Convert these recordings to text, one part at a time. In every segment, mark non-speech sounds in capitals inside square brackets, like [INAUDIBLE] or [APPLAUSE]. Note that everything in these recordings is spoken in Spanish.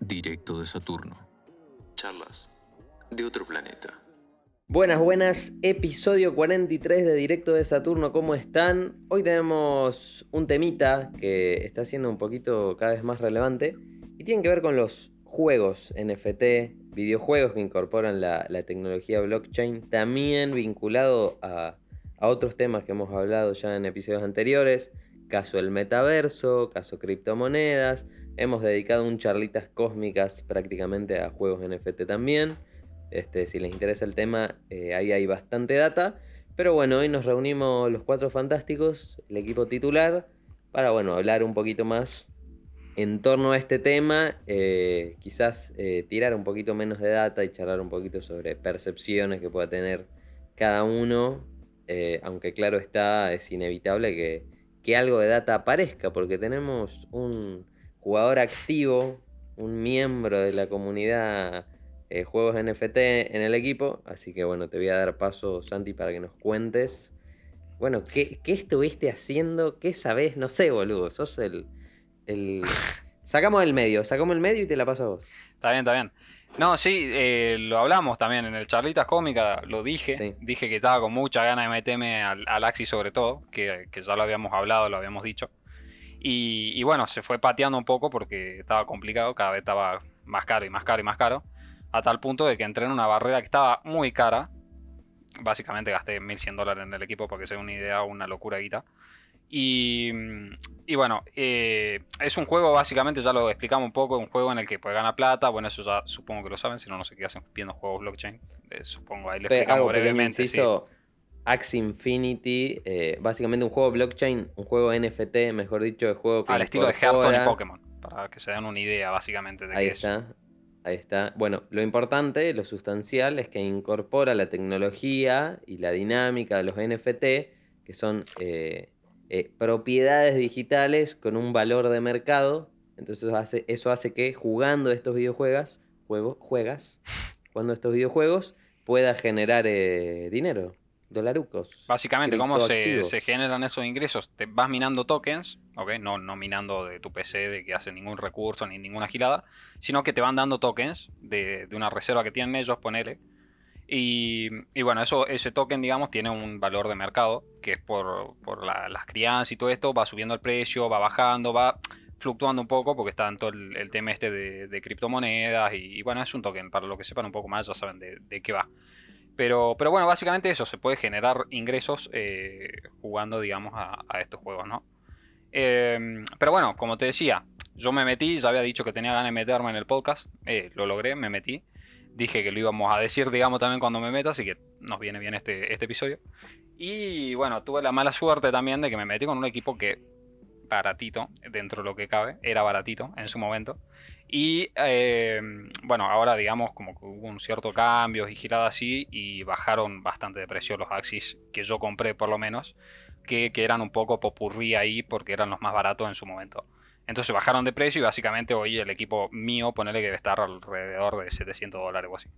Directo de Saturno. Charlas de otro planeta. Buenas, buenas, episodio 43 de Directo de Saturno, ¿cómo están? Hoy tenemos un temita que está siendo un poquito cada vez más relevante y tiene que ver con los juegos NFT, videojuegos que incorporan la, tecnología blockchain, también vinculado a, a otros temas que hemos hablado ya en episodios anteriores, caso el metaverso, caso criptomonedas, hemos dedicado un charlitas cósmicas prácticamente a juegos NFT también. Este, si les interesa el tema, eh, ahí hay bastante data. Pero bueno, hoy nos reunimos los cuatro fantásticos, el equipo titular, para bueno, hablar un poquito más en torno a este tema. eh, quizás eh, tirar un poquito menos de data y charlar un poquito sobre percepciones que pueda tener cada uno. eh, aunque claro está, es inevitable que, que algo de data aparezca, porque tenemos un jugador activo, un miembro de la comunidad juegos NFT en el equipo. Así que bueno, te voy a dar paso, Santi, para que nos cuentes. Bueno, ¿qué, qué estuviste haciendo? ¿Qué sabés? No sé, boludo. Sos el. El... Sacamos el medio, sacamos el medio y te la paso a vos. Está bien, está bien. No, sí, eh, lo hablamos también en el Charlitas Cómica, lo dije. Sí. Dije que estaba con mucha ganas de meterme al, al Axis sobre todo, que, que ya lo habíamos hablado, lo habíamos dicho. Y, y bueno, se fue pateando un poco porque estaba complicado, cada vez estaba más caro y más caro y más caro. A tal punto de que entré en una barrera que estaba muy cara. Básicamente gasté 1100 dólares en el equipo para que sea una idea, una locura guita. Y, y bueno, eh, es un juego, básicamente, ya lo explicamos un poco, un juego en el que puedes ganar plata. Bueno, eso ya supongo que lo saben, si no, no sé qué hacen viendo juegos blockchain. Eh, supongo, ahí lo explicamos brevemente. sí. inciso. Axie Infinity, eh, básicamente un juego blockchain, un juego NFT, mejor dicho, de juego que Al estilo de Hearthstone y Pokémon, para que se den una idea, básicamente, de Ahí qué es. está. Ahí está. Bueno, lo importante, lo sustancial, es que incorpora la tecnología y la dinámica de los NFT, que son eh, eh, propiedades digitales con un valor de mercado. Entonces hace, eso hace que jugando estos videojuegos, juego, juegas, [LAUGHS] jugando estos videojuegos, pueda generar eh, dinero, dolarucos. Básicamente, ¿cómo se, se generan esos ingresos? Te vas minando tokens, ¿ok? No, no minando de tu PC, de que hace ningún recurso ni ninguna gilada, sino que te van dando tokens de, de una reserva que tienen ellos, ponele. Y, bueno, eso, ese token, digamos, tiene un valor de mercado, que es por, por la- las crianzas y todo esto, va subiendo el precio, va bajando, va fluctuando un poco, porque está en todo el, tema este de, criptomonedas, y, bueno, es un token, para los que sepan un poco más, ya saben de, de qué va. Pero, pero bueno, básicamente eso, se puede generar ingresos eh, jugando, digamos, a, estos juegos, ¿no? Eh, pero bueno, como te decía, yo me metí, ya había dicho que tenía ganas de meterme en el podcast, eh, lo logré, me metí. Dije que lo íbamos a decir, digamos, también cuando me meta, así que nos viene bien este, este episodio. Y bueno, tuve la mala suerte también de que me metí con un equipo que baratito, dentro de lo que cabe, era baratito en su momento. Y eh, bueno, ahora digamos como que hubo un cierto cambio y girada así y bajaron bastante de precio los Axis que yo compré por lo menos, que, que eran un poco popurrí ahí porque eran los más baratos en su momento. Entonces bajaron de precio y básicamente hoy el equipo mío, ponele que debe estar alrededor de 700 dólares o así.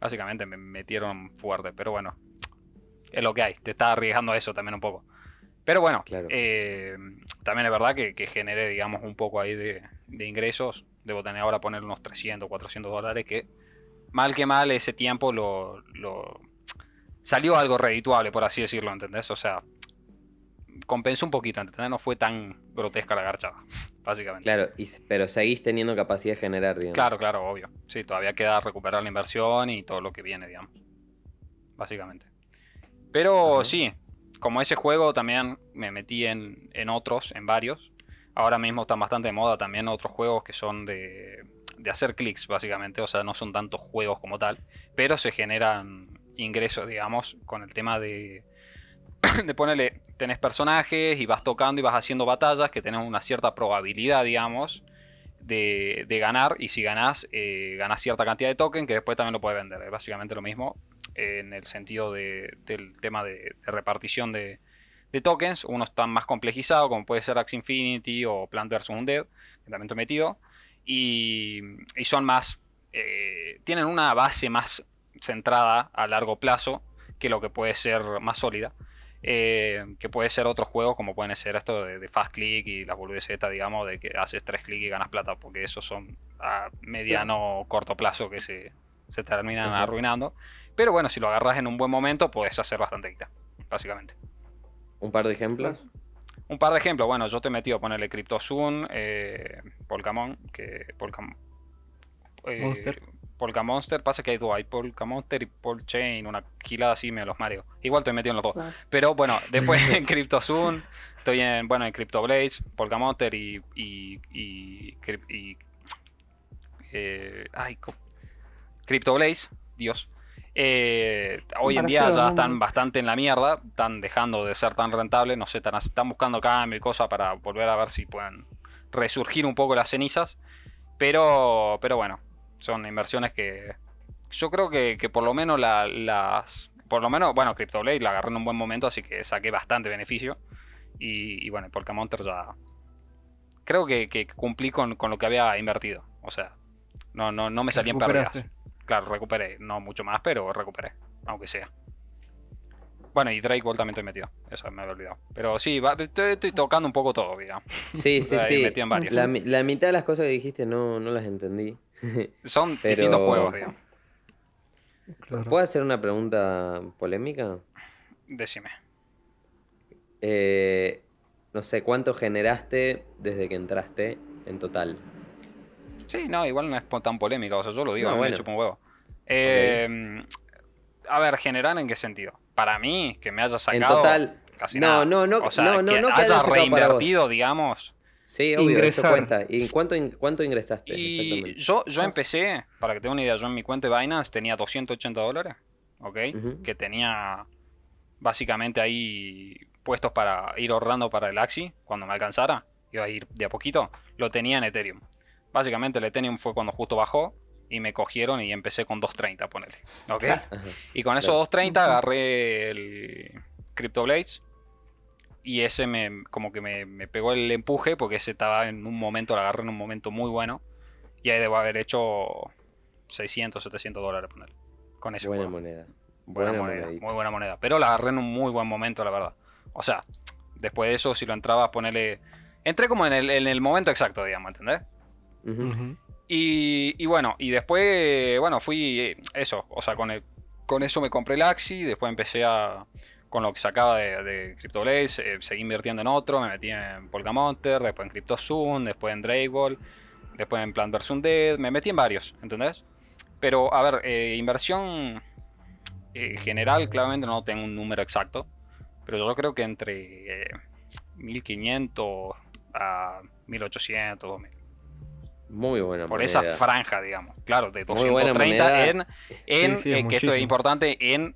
Básicamente me metieron fuerte, pero bueno, es lo que hay, te está arriesgando a eso también un poco. Pero bueno, Claro. eh, también es verdad que, que generé, digamos, un poco ahí de, de ingresos. Debo tener ahora poner unos 300, 400 dólares que, mal que mal, ese tiempo lo, lo- salió algo redituable, por así decirlo, ¿entendés? O sea, compensó un poquito, ¿entendés? No fue tan grotesca la garchada, [LAUGHS] básicamente. Claro, y, pero seguís teniendo capacidad de generar, digamos. Claro, claro, obvio. Sí, todavía queda recuperar la inversión y todo lo que viene, digamos. Básicamente. Pero Ajá. sí, como ese juego también me metí en, en otros, en varios. Ahora mismo están bastante de moda también otros juegos que son de, de hacer clics, básicamente. O sea, no son tantos juegos como tal. Pero se generan ingresos, digamos, con el tema de, [COUGHS] de ponerle, tenés personajes y vas tocando y vas haciendo batallas que tenés una cierta probabilidad, digamos, de, de ganar. Y si ganás, eh, ganás cierta cantidad de token que después también lo puedes vender. Es básicamente lo mismo eh, en el sentido de- del tema de, repartición de, de tokens. Unos están más complejizados, como puede ser Axie Infinity o Plant vs. Undead, que también te he metido. Y, y son más, eh, tienen una base más centrada a largo plazo que lo que puede ser más sólida. Eh, que puede ser otros juegos como pueden ser esto de, de fast click y las boludeces estas, digamos, de que haces tres clics y ganas plata, porque esos son a mediano o corto plazo que se, se terminan Ajá. arruinando. Pero bueno, si lo agarras en un buen momento, puedes hacer bastante guita, básicamente. Un par de ejemplos. Un par de ejemplos, bueno, yo te he metido a ponerle CryptoZoom, eh, Polkamon, que Polkam, eh, Monster. Polkamonster, pasa que hay dos, hay Polkamonster y Polchain, una gilada así me los mareo. Igual estoy metido en los dos. Pero bueno, [LAUGHS] después en CryptoZoom, estoy en, bueno, en CryptoBlaze, Polkamonster y, y, y, Cryp- y- eh, ay, CryptoBlaze, Dios. Eh, hoy en día ya están bastante en la mierda, están dejando de ser tan rentables, no sé, están, están buscando cambio y cosas para volver a ver si pueden resurgir un poco las cenizas. Pero, pero bueno, son inversiones que yo creo que, que por lo menos la- las... Por lo menos, bueno, CryptoBlade la agarré en un buen momento, así que saqué bastante beneficio. Y, y bueno, Polkamonter ya... Creo que, que cumplí con, con lo que había invertido. O sea, no, no, no me salí en pérdidas. Claro, recuperé. No mucho más, pero recuperé. Aunque sea. Bueno, y Drake Ball también estoy metido. Eso me había olvidado. Pero sí, va- estoy, estoy tocando un poco todo, digamos. Sí, sí, sí. metí en varios. La, la mitad de las cosas que dijiste no, no las entendí. Son Pero- distintos juegos, digamos. Claro. ¿Puedo hacer una pregunta polémica? Decime. Eh, no sé, ¿cuánto generaste desde que entraste en total? Sí, no, igual no es tan polémica, o sea, yo lo digo, No, bueno. me chupa un huevo. Eh, A ver, generar en qué sentido. Para mí, que me haya En sacado. total. casi no, nada. no, no, o sea, no, no, que no que haya reinvertido, digamos. Sí, obvio, eso Ingresar. cuenta. ¿Y cuánto, in- cuánto ingresaste? Y Exactamente. yo, yo empecé, para que tenga una idea, yo en mi cuenta de Binance tenía 280 dólares, ¿ok? Que tenía básicamente ahí puestos para ir ahorrando para el Axi cuando me alcanzara. Iba a ir de a poquito. Lo tenía en Ethereum. Básicamente el Ethereum fue cuando justo bajó y me cogieron y empecé con 230, ponele. ¿Ok? [LAUGHS] Claro. Y con esos Claro. 230 agarré el CryptoBlades. Y ese me como que me, me pegó el empuje porque ese estaba en un momento, lo agarré en un momento muy bueno. Y ahí debo haber hecho 600, 700 dólares poner. Con ese Buena juego. moneda. Buena, Buena moneda, monedita. muy buena moneda. Pero la agarré en un muy buen momento, la verdad. O sea, después de eso, si lo entrabas, ponerle. Entré como en el, en el momento exacto, digamos, ¿entendés? Ujú. Y, y bueno, y después, bueno, fui eh, eso, o sea, con, el, con eso me compré el Axi, después empecé a, con lo que sacaba de, de CryptoBlaze, eh, seguí invirtiendo en otro, me metí en Polkamonter, después en CryptoZoom, después en Drakeball, después en Plant vs. Undead, me metí en varios, ¿entendés? Pero, a ver, eh, inversión eh, general, claramente no tengo un número exacto, pero yo creo que entre eh, 1500 a 1800, 2000 Muy buena por moneda. esa franja, digamos. Claro, de Muy buena 230 moneda. en, en Sí, sí, eh, que esto es importante, en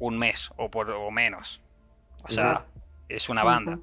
un mes o, por, o menos. O sea, es una banda.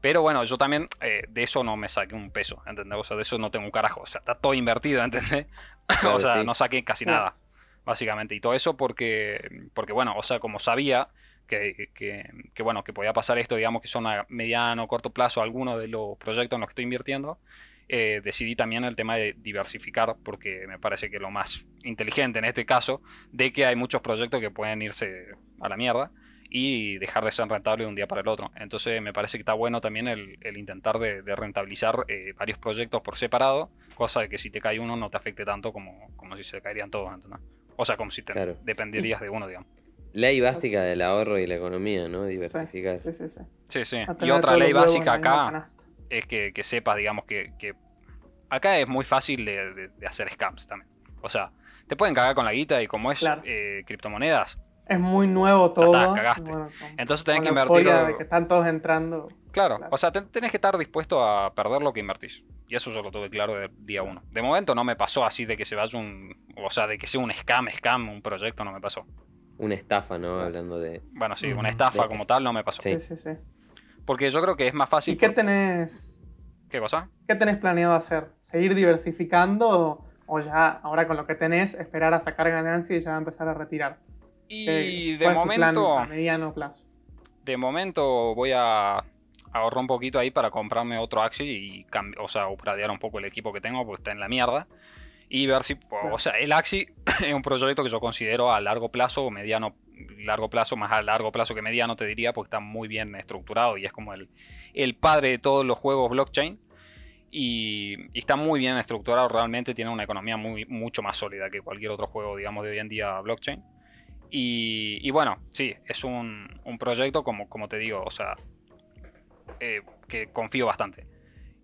Pero bueno, yo también eh, de eso no me saqué un peso, ¿entendés? O sea, de eso no tengo un carajo. O sea, está todo invertido, ¿entendés? [LAUGHS] Claro, o sea, sí. no saqué casi Claro. nada, básicamente. Y todo eso porque, porque bueno, o sea, como sabía que, que- que, bueno, que podía pasar esto, digamos que son a mediano o corto plazo algunos de los proyectos en los que estoy invirtiendo, eh, decidí también el tema de diversificar, porque me parece que lo más inteligente en este caso, de que hay muchos proyectos que pueden irse a la mierda y dejar de ser rentable de un día para el otro. Entonces me parece que está bueno también el, el intentar de, de rentabilizar eh, varios proyectos por separado, cosa de que si te cae uno no te afecte tanto como, como si se caerían todos, ¿entendés? O sea, como si te Claro. dependerías de uno, digamos. Ley básica del ahorro y la economía, ¿no? Diversificar. Sí, sí, sí. Sí, sí. A Y otra ley básica acá. Es que, que sepas, digamos, que, que acá es muy fácil de, de- de hacer scams también. O sea, te pueden cagar con la guita y como es Claro. eh, criptomonedas, Es muy nuevo está, todo. cagaste. bueno, con- entonces tenés con que euforia de que están todos entrando. Claro, Claro. o sea, ten- tenés que estar dispuesto a perder lo que invertís. Y eso yo lo tuve claro de día uno. De momento no me pasó así de que se vaya un. O sea, de que sea un scam, scam, un proyecto, no me pasó. Una estafa, ¿no? Hablando de. Bueno, sí, una estafa De- como tal no me pasó. Sí. Sí, sí, sí. Porque yo creo que es más fácil. ¿Y qué por- tenés, ¿Qué cosa? qué tenés planeado hacer? ¿Seguir diversificando o, o ya, ahora con lo que tenés, esperar a sacar ganancia y ya empezar a retirar? Y ¿Qué- de momento. a mediano plazo. De momento voy a ahorrar un poquito ahí para comprarme otro Axi y o sea, upgradear un poco el equipo que tengo porque está en la mierda. y ver si, Claro. o sea, el Axi [CLEARS THROAT] es un proyecto que yo considero a largo plazo o mediano, largo plazo, más a largo plazo que mediano te diría, porque está muy bien estructurado y es como el, el padre de todos los juegos blockchain. Y, y está muy bien estructurado, realmente tiene una economía muy, mucho más sólida que cualquier otro juego, digamos, de hoy en día blockchain. Y, y bueno, sí, es un, un proyecto, como, como te digo, o sea, eh, que confío bastante.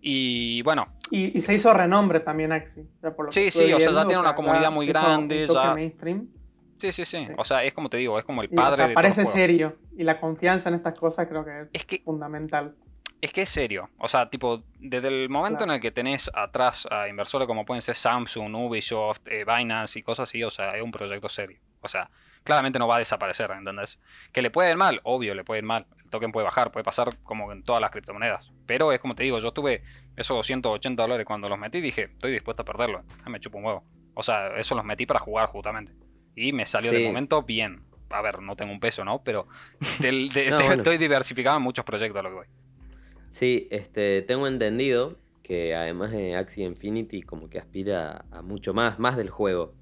Y bueno, Y, y se hizo renombre también Axi. por lo Sí, sí, o sea, ya tiene una comunidad muy un grande, ya- mainstream. Sí, sí, sí, Sí. O sea, es como te digo, es como el Y, padre o sea, de parece serio. Y la confianza en estas cosas creo que es Es que fundamental. Es que es serio. O sea, tipo, desde el momento Claro. en el que tenés atrás a inversores como pueden ser Samsung, Ubisoft, eh, Binance y cosas así, o sea, es un proyecto serio. O sea, claramente no va a desaparecer, ¿entendés? Que le puede ir mal, obvio, le puede ir mal. El token puede bajar, puede pasar como en todas las criptomonedas. Pero es como te digo, yo tuve esos 280 dólares cuando los metí, dije, estoy dispuesto a perderlo. Ah, me chupo un huevo. O sea, eso los metí para jugar justamente. Y me salió de momento bien. A ver, no tengo un peso, ¿no? Pero del- [LAUGHS] de- No, de- bueno. estoy diversificado en muchos proyectos a lo que voy. Sí, este, tengo entendido que además de Axie Infinity como que aspira a mucho más, más del juego.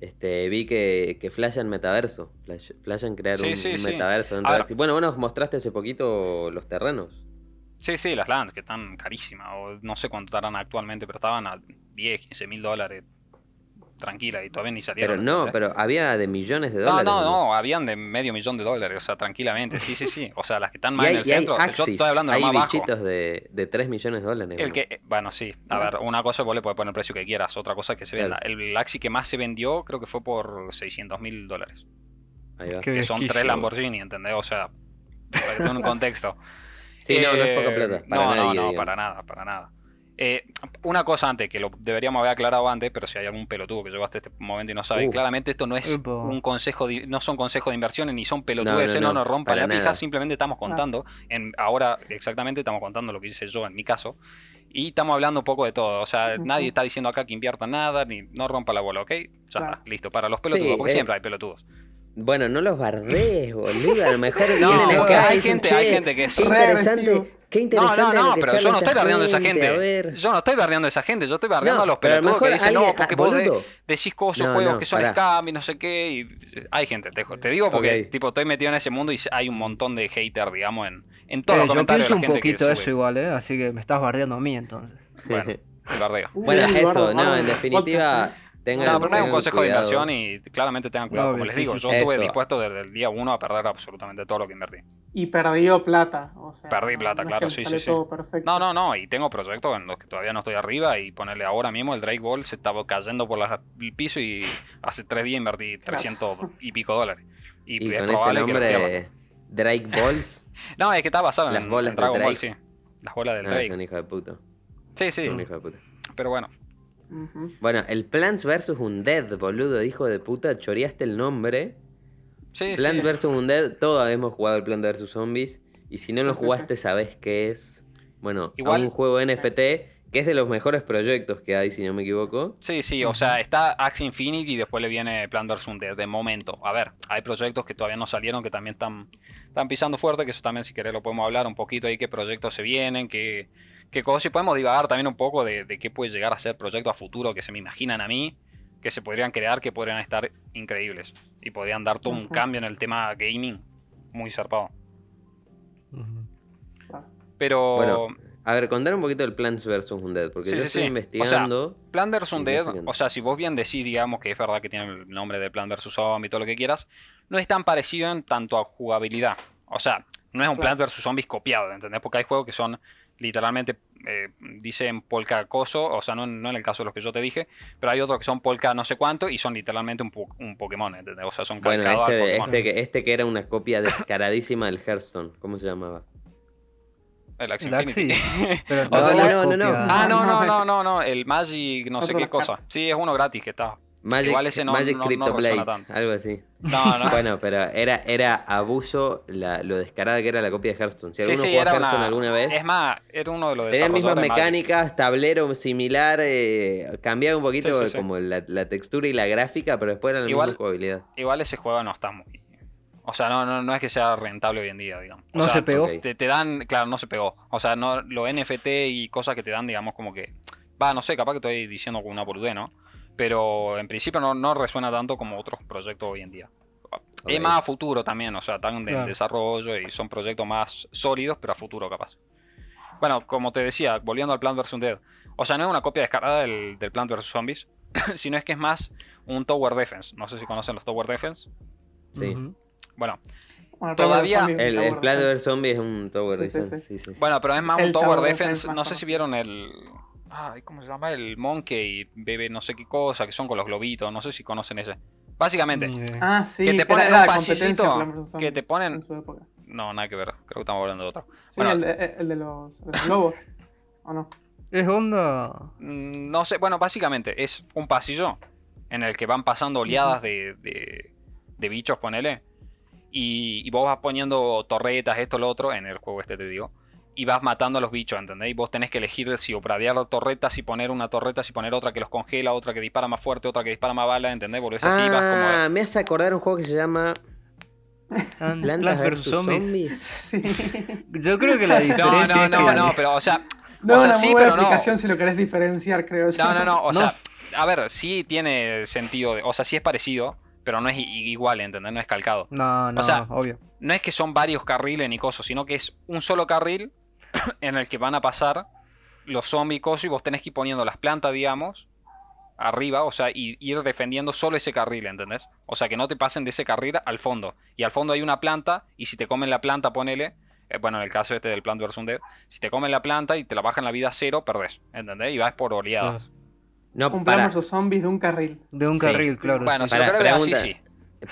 Este, vi que, que flashan metaverso, flash- flashan crear Sí, un, sí, un sí. metaverso dentro de. Axie. Bueno, nos mostraste hace poquito los terrenos. Sí, sí, las lands que están carísimas, o no sé cuánto estarán actualmente, pero estaban a 10, 15 mil dólares tranquila y todavía ni salieron. Pero no, pero había de millones de dólares. no, ¿no? no, habían de medio millón de dólares, o sea, tranquilamente, sí, sí, sí. O sea, las que están [LAUGHS] más hay, en el y hay centro, yo Axis, estoy hablando de hay más bajo. bichitos de, de 3 millones de dólares. El ¿no? que, bueno, sí, a ver, una cosa vos le podés poner el precio que quieras, otra cosa es que se venda. Claro. El Axi que más se vendió creo que fue por 600 mil dólares, Ahí va. Qué que son tres. Lamborghini, ¿entendés? O sea, para que tengan un [LAUGHS] contexto. Sí, no, no es poca Eh, plata. Para no, nadie, no, no, digamos. para nada, para nada. Eh, una cosa antes, que lo deberíamos haber aclarado antes, pero si hay algún pelotudo que llegó hasta este momento y no sabe, Uh. claramente esto no es un consejo, de- no son consejos de inversiones ni son pelotudes, No, no, no, no, nos rompan para la pija, simplemente estamos contando, en, ahora exactamente estamos contando lo que hice yo en mi caso, y estamos hablando un poco de todo, o sea, nadie está diciendo acá que inviertan nada, ni no rompa la bola, ¿ok? Ya Claro. está, listo, para los pelotudos, Sí, porque eh, siempre hay pelotudos. Bueno, no los bardees, boludo. A lo mejor [LAUGHS] No, vienen acá hay dicen, gente, hay "Che, gente que es... Interesante, agresivo. Qué No, interesante. no, no, que pero yo no estoy bardeando a esa gente. Yo no estoy bardeando a esa gente, yo estoy bardeando a los pero a lo pelotudos que mejor dicen, no, porque ah, vos de- decís cosas, No, juegos no, que son pará. scam y no sé qué. Y hay gente, te, te digo porque Ok. tipo estoy metido en ese mundo y hay un montón de haters, digamos, en, en todos Eh, los yo comentarios de la un gente que poquito sube. eso igual, ¿eh? Así que me estás bardeando a mí entonces. Bueno, [LAUGHS] el bardeo. Bueno, eso, no, en definitiva, tengan, No, pero no es un tengan consejo de inversión y claramente tengan cuidado. Obvio, Como les digo, yo estuve dispuesto desde el día uno a perder absolutamente todo lo que invertí. Y perdió plata. O sea, Perdí plata, no es claro, que sí, sí, sale sí. todo perfecto. No, no, no, y tengo proyectos en los que todavía no estoy arriba y ponerle ahora mismo el Drake Ball se estaba cayendo por la- el piso y hace tres días invertí 300 y pico dólares. Y, Y es con ese probable que lo pierda. nombre, Drake Balls, [LAUGHS] No, es que está basado Las en, bolas en de Dragon Ball, Drake. sí. Las bolas del no, Drake. es un hijo de puta. Sí, sí, es un hijo de puta. pero bueno. Bueno, el Plants vs. Undead, boludo, hijo de puta, choreaste el nombre. Sí, sí, Plants sí. vs. Undead, todos hemos jugado el Plants vs. Zombies. Y si no Sí, lo sí, jugaste, sabés qué es. Bueno, Igual- un juego NFT que es de los mejores proyectos que hay, si no me equivoco. Sí, sí, o sea, está Axie Infinity y después le viene Plan vs. Undead de momento. A ver, hay proyectos que todavía no salieron que también están, están pisando fuerte, que eso también si querés lo podemos hablar un poquito ahí, qué proyectos se vienen, qué, qué cosas, y podemos divagar también un poco de, de qué puede llegar a ser proyectos a futuro que se me imaginan a mí, que se podrían crear, que podrían estar increíbles y podrían dar todo un cambio en el tema gaming muy zarpado. Pero... Bueno, A ver, contar un poquito del Plants vs. Undead, porque Sí, yo sí, estoy sí. investigando. Plan vs. Y no Undead, o sea, si vos bien decís, digamos, que es verdad que tiene el nombre de Plan vs. Zombie y todo lo que quieras, no es tan parecido en tanto a jugabilidad. O sea, no es un Claro. Plan vs. Zombies copiado, ¿entendés? Porque hay juegos que son literalmente, eh, dicen polka coso, o sea, no, no en el caso de los que yo te dije, pero hay otros que son polka no sé cuánto y son literalmente un, po- un Pokémon, ¿entendés? O sea, son Bueno, calcados al este, Pokémon. este, que- este que era una copia descaradísima del Hearthstone. ¿Cómo se llamaba? El Axie. Infinity. [LAUGHS] Pero [LAUGHS] O sea, la no, no, no. copia- ah, no, no, No, [LAUGHS] no, no, no, el Magic no sé qué cosa. Sí, es uno gratis que está. Magic, Igual ese no- Magic no- no Crypto Blade, tanto. algo así. No, no. [LAUGHS] Bueno, pero era, era abuso la- lo descarada que era la copia de Hearthstone. Si Sí, alguno sí, jugó Hearthstone una... alguna vez, Es más, era uno de los tenía mismas Magic. mecánicas, tablero similar, eh, cambiaba un poquito Sí, sí, sí. como la, la textura y la gráfica, pero después era la Igual- misma jugabilidad. Igual ese juego no está muy... O sea, no, no, no es que sea rentable hoy en día, digamos. O No sea, se pegó. Te, te dan, claro, no se pegó. O sea, no, los NFT y cosas que te dan, digamos, como que... Va, no sé, capaz que estoy diciendo con una boludez, ¿no? Pero en principio no, no resuena tanto como otros proyectos hoy en día. Es más a futuro también, o sea, están en Claro. desarrollo y son proyectos más sólidos, pero a futuro capaz. Bueno, como te decía, volviendo al Plant vs. Dead. O sea, no es una copia descarada del, del Plant vs. Zombies, [CLEARS THROAT] sino es que es más un Tower Defense. No sé si conocen los Tower Defense. Sí. Bueno, Bueno, Todavía- El, el Plant Defense. vs Zombie es un Tower Sí, Defense. sí. Sí, sí, sí. bueno, pero es más El un Tower, Tower Defense. No sé si vieron el. Ay, ¿cómo se llama? El Monkey, bebé, no sé qué cosa, que son con los globitos. No sé si conocen ese. Básicamente, Ni idea. Ah, sí, Que te ponen era un pasillito, que te ponen- en su época. no, nada que ver. Creo que estamos hablando de otro. Sí, Bueno. el, de, el de los, de los globos. [LAUGHS] ¿O no? Es onda. Mm, No sé, bueno, básicamente es un pasillo en el que van pasando oleadas de, de- de bichos, ponele. Y, y vos vas poniendo torretas, esto, lo otro, en el juego este te digo. Y vas matando a los bichos, ¿entendés? Y vos tenés que elegir si opradear torretas, si poner una torreta, si poner otra que los congela, otra que dispara más fuerte, otra que dispara más bala, ¿entendés? Volvés así, vas como... Ah, me hace acordar un juego que se llama Plan- Plantas vs Zombies. Zombies. Sí. [LAUGHS] Yo creo que la [LAUGHS] No, diferencia no, es no, que- no, pero o sea... No, O sea, una sí, muy buena pero no. explicación si lo querés diferenciar, creo. No, no, no, o No. sea, a ver, sí tiene sentido, de- o sea, sí es parecido, pero no es igual, ¿entendés? No es calcado. No, no, sea, obvio. no es que son varios carriles ni cosas, sino que es un solo carril [COUGHS] en el que van a pasar los zombies y vos tenés que ir poniendo las plantas, digamos, arriba, o sea, y ir defendiendo solo ese carril, ¿entendés? O sea, que no te pasen de ese carril al fondo. Y al fondo hay una planta y si te comen la planta, ponele, eh, bueno, en el caso este del Plant vs. Dead, si te comen la planta y te la bajan la vida a cero, perdés, ¿entendés? Y vas por oleadas. No, Un para. versus zombies de un carril. De un Sí. carril, claro. Bueno, sí. si querés ver así, pregunta. sí.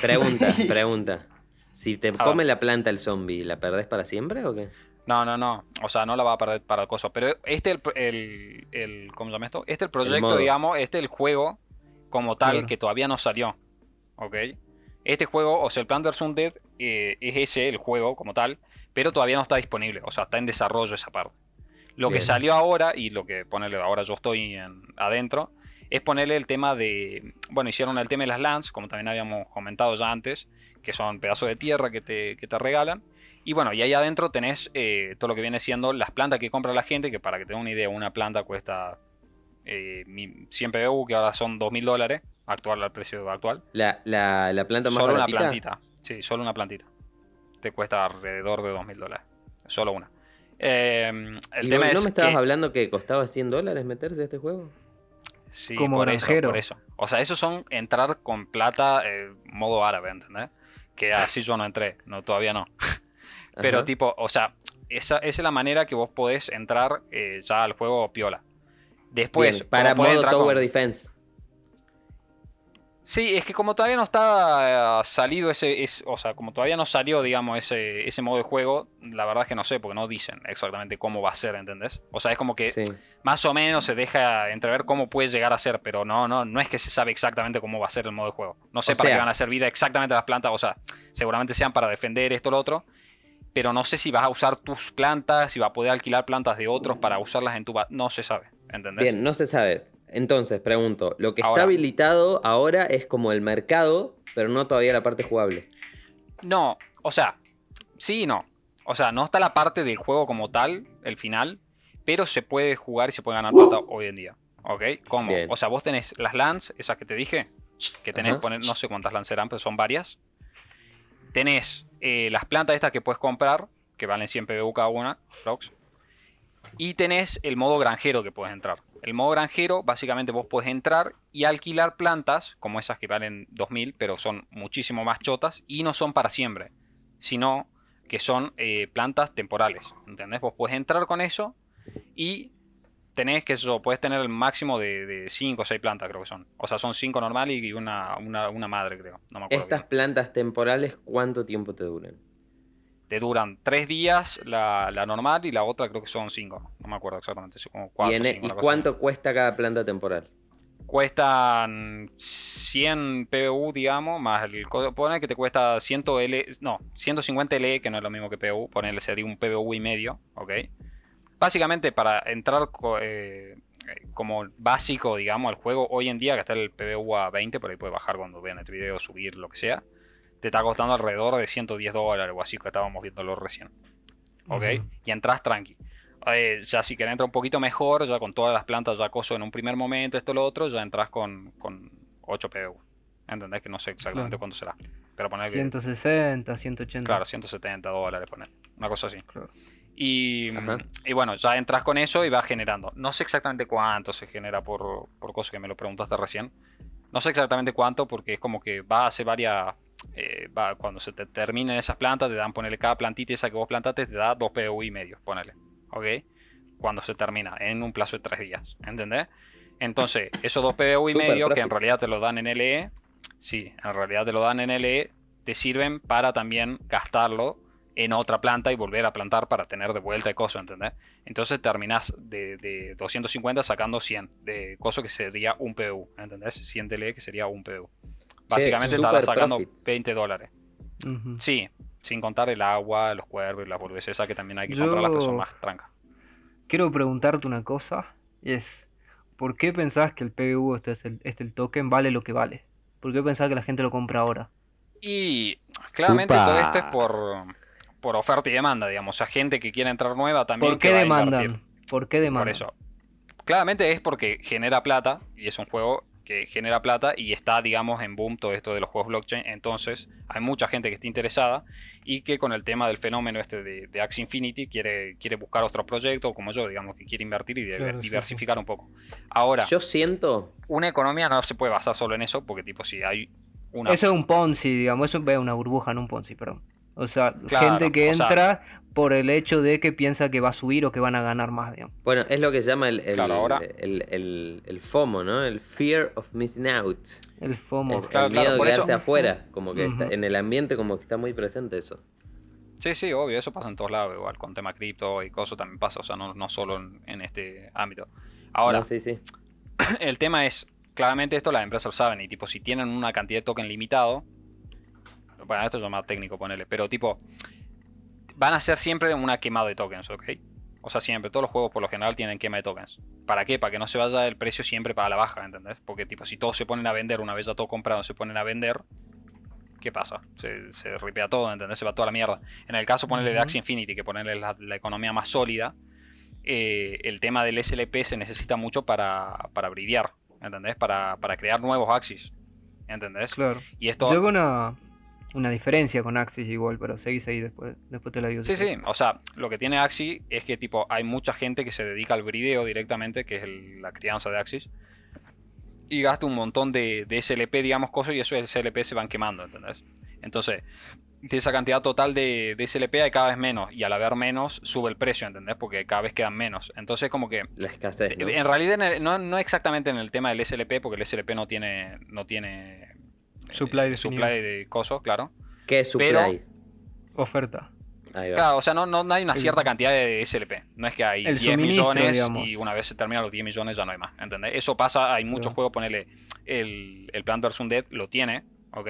Pregunta, [LAUGHS] pregunta. Si te come la planta el zombie, ¿la perdés para siempre o qué? No, no, no. O sea, no la va a perder para el coso. Pero este el, el, el- ¿cómo se llama esto? Este el proyecto, modo. digamos, este el juego como tal Claro. que todavía no salió. ¿Ok? Este juego, o sea, el Plant vs. Dead eh, es ese, el juego como tal, pero todavía no está disponible. O sea, está en desarrollo esa parte. Lo que salió ahora, y lo que ponerle ahora yo estoy en- adentro, es ponerle el tema de. Bueno, hicieron el tema de las lands, como también habíamos comentado ya antes, que son pedazos de tierra que te, que te regalan. Y bueno, y ahí adentro tenés eh, todo lo que viene siendo las plantas que compra la gente, que para que tenga una idea, una planta cuesta eh, mi- 100 PBU, que ahora son 2.000 dólares, actual al precio actual. La, la, la planta más Solo una baratita? plantita. Sí, solo una plantita. Te cuesta alrededor de 2.000 dólares. Solo una. Eh, el ¿Y tema vos es ¿No me estabas que- hablando que costaba 100 dólares meterse a este juego? Sí, Como por eso, por eso. O sea, esos son entrar con plata eh, modo árabe, ¿entendés? Que así yo no entré, no, todavía no. [LAUGHS] Pero Ajá. tipo, o sea, esa, esa es la manera que vos podés entrar eh, ya al juego piola. Después, Bien, para modo entrar con- Tower Defense. Sí, es que como todavía no está eh, salido ese, es, o sea, como todavía no salió, digamos, ese, ese modo de juego, la verdad es que no sé, porque no dicen exactamente cómo va a ser, ¿entendés? O sea, es como que Sí. más o menos se deja entrever cómo puede llegar a ser, pero no, no, no es que se sabe exactamente cómo va a ser el modo de juego. No sé O para sea- qué van a servir exactamente las plantas, o sea, seguramente sean para defender esto o lo otro, pero no sé si vas a usar tus plantas, si vas a poder alquilar plantas de otros para usarlas en tu... No se sabe, ¿entendés? Bien, no se sabe. Entonces, pregunto, lo que está habilitado ahora es como el mercado, pero no todavía la parte jugable. No, o sea, sí y no. O sea, no está la parte del juego como tal, el final, pero se puede jugar y se puede ganar plata hoy en día. ¿Ok? ¿Cómo? Bien. O sea, vos tenés las lands, esas que te dije, que tenés, poner, no sé cuántas lands serán, pero son varias. Tenés eh, las plantas estas que puedes comprar, que valen 100 PBU cada una, prox. Y tenés el modo granjero que puedes entrar. El modo granjero, básicamente vos puedes entrar y alquilar plantas, como esas que valen 2000, pero son muchísimo más chotas, y no son para siempre, sino que son eh, plantas temporales. ¿Entendés? Vos puedes entrar con eso y tenés que eso, puedes tener el máximo de 5 o 6 plantas, creo que son. O sea, son 5 normales y una, una, una madre, creo. No me acuerdo. Estas bien. plantas temporales, ¿cuánto tiempo te duran? Te duran 3 días la, la normal y la otra creo que son 5. No me acuerdo exactamente. como cuatro, ¿Y, en- e- cinco, ¿y cuánto cuesta cada planta temporal? cuestan 100 PBU, digamos, más el pone que te cuesta 100 L, no, 150 LE, que no es lo mismo que PBU, ponerle sería un PBU y medio, ¿ok? Básicamente para entrar eh, eh, como básico, digamos, al juego, hoy en día que está el PBU a 20, por ahí puede bajar cuando vean este video, subir, lo que sea, te está costando alrededor de 110 dólares o así que estábamos viéndolo recién, ¿ok? Y entras tranqui. Eh, ya si querés entrar un poquito mejor, ya con todas las plantas ya coso en un primer momento, esto lo otro, ya entras con, con 8 PBU. ¿Entendés? Que no sé exactamente Claro. cuánto será. Pero poner que. 160, 180. Claro, 170 dólares, poner. Una cosa así. Claro. Y, Ajá. y bueno, ya entras con eso y vas generando. No sé exactamente cuánto se genera por, por cosa que me lo preguntaste recién. No sé exactamente cuánto porque es como que va a hacer varias... eh, va- cuando se te terminen esas plantas, te dan, ponerle cada plantita esa que vos plantaste, te da 2 PU y medio, ponele. ¿Ok? Cuando se termina, en un plazo de 3 días. ¿Entendés? Entonces, esos 2 PU y Super medio, que en realidad te lo dan en LE, sí, en realidad te lo dan en LE, te sirven para también gastarlo en otra planta y volver a plantar para tener de vuelta el coso, ¿entendés? Entonces terminás de, de 250 sacando 100 de coso que sería un PU, ¿entendés? 100 DLE que sería un PU. Básicamente super estarás sacando profit. 20 dólares. Sí, sin contar el agua, los cuervos y las boludeces esas que también hay que comprarlas, pero son Yo- más trancas. Quiero preguntarte una cosa. y Es, ¿por qué pensás que el PBU, este es el, este el token, vale lo que vale? ¿Por qué pensás que la gente lo compra ahora? Y claramente Upa. todo esto es por, por oferta y demanda, digamos. O sea, gente que quiere entrar nueva también ¿Por qué demandan? ¿Por qué demandan? Por eso. Claramente es porque genera plata y es un juego que genera plata y está, digamos, en boom todo esto de los juegos blockchain. Entonces, hay mucha gente que está interesada y que con el tema del fenómeno este de, de Axie Infinity quiere, quiere buscar otro proyecto, como yo, digamos, que quiere invertir y de- Claro, sí, diversificar un poco. Ahora, Yo siento. una economía no se puede basar solo en eso, porque, tipo, si hay una. Eso es un Ponzi, digamos, eso es una burbuja, no un Ponzi, perdón. O sea, Claro, gente que sea- entra por el hecho de que piensa que va a subir o que van a ganar más, digamos. Bueno, es lo que se llama el, el, Claro, ahora- el, el- el FOMO, ¿no? El Fear of Missing Out. El FOMO. El, Claro, el claro, miedo de eso- quedarse afuera. Como que está- en el ambiente como que está muy presente eso. Sí, sí, obvio, eso pasa en todos lados, igual, con tema cripto y cosas también pasa, o sea, no, no solo en, en este ámbito. Ahora, No, sí, sí. [CLEARS THROAT] el tema es, claramente esto las empresas lo saben, y tipo, si tienen una cantidad de token limitado, bueno, esto es más técnico, ponerle, pero tipo, van a ser siempre una quemada de tokens, ¿ok? O sea, siempre, todos los juegos por lo general tienen quema de tokens. ¿Para qué? Para que no se vaya el precio siempre para la baja, ¿entendés? Porque tipo, si todos se ponen a vender, una vez ya todo comprado, se ponen a vender, ¿qué pasa? Se, se ripea todo, ¿entendés? Se va toda la mierda. En el caso, ponerle de. Axie Infinity, que ponerle la, la economía más sólida, eh, el tema del SLP se necesita mucho para, para bridear, ¿entendés? Para, para crear nuevos Axis, ¿entendés? Claro. Y esto... Yo una, una diferencia con Axis igual, pero seguís ahí después, después te la digo. Sí, sí, o sea, lo que tiene Axis es que tipo hay mucha gente que se dedica al brideo directamente, que es el- la crianza de Axis, y gasta un montón de, de SLP, digamos, cosas, y esos SLP se van quemando, ¿entendés? Entonces, de esa cantidad total de, de SLP hay cada vez menos, y al haber menos sube el precio, ¿entendés? Porque cada vez quedan menos. Entonces, como que La escasez, ¿no? en realidad en el- no, no exactamente en el tema del SLP, porque el SLP no tiene, no tiene Supply definido. supply de cosas, claro. ¿Qué es supply? pero- Oferta. Claro, o sea, no, no, no hay una Sí. cierta cantidad de SLP. No es que hay El 10 suministro, millones digamos. y una vez se terminan los 10 millones ya no hay más. ¿Entendés? Eso pasa, hay muchos Claro. juegos, ponele el, el Plant vs. Dead lo tiene, ¿ok?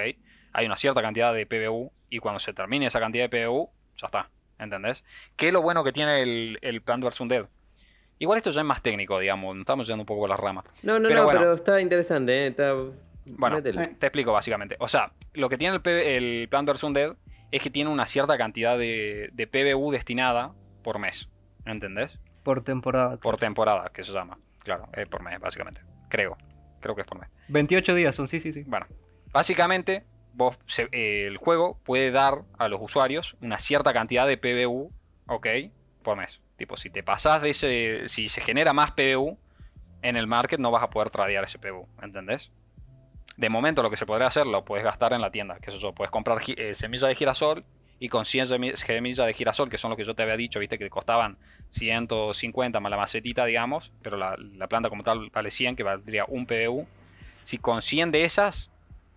Hay una cierta cantidad de PBU y cuando se termine esa cantidad de PBU, ya está. ¿Entendés? ¿Qué es lo bueno que tiene el, el Plant vs. Dead? Igual esto ya es más técnico, digamos, estamos yendo un poco por las ramas. No, no, pero no, bueno. pero está interesante, ¿eh? Está... Bueno, sí. Te explico básicamente. O sea, lo que tiene el, el Plant vs. Dead es que tiene una cierta cantidad de, de PBU destinada por mes. ¿Entendés? Por temporada. Por temporada, que se llama. Claro, es por mes, básicamente. Creo. Creo que es por mes. 28 días son, sí, sí, sí. Bueno, básicamente, vos se- eh, el juego puede dar a los usuarios una cierta cantidad de PBU, ¿ok? Por mes. Tipo, si te pasás de ese. Si se genera más PBU en el market, no vas a poder tradear ese PBU, ¿entendés? De momento, lo que se podría hacer lo puedes gastar en la tienda. Que es eso, puedes comprar eh, semilla de girasol y con 100 semi- semillas de girasol, que son lo que yo te había dicho, viste, que costaban 150 más la macetita, digamos, pero la, la planta como tal vale 100, que valdría un PBU. Si con 100 de esas,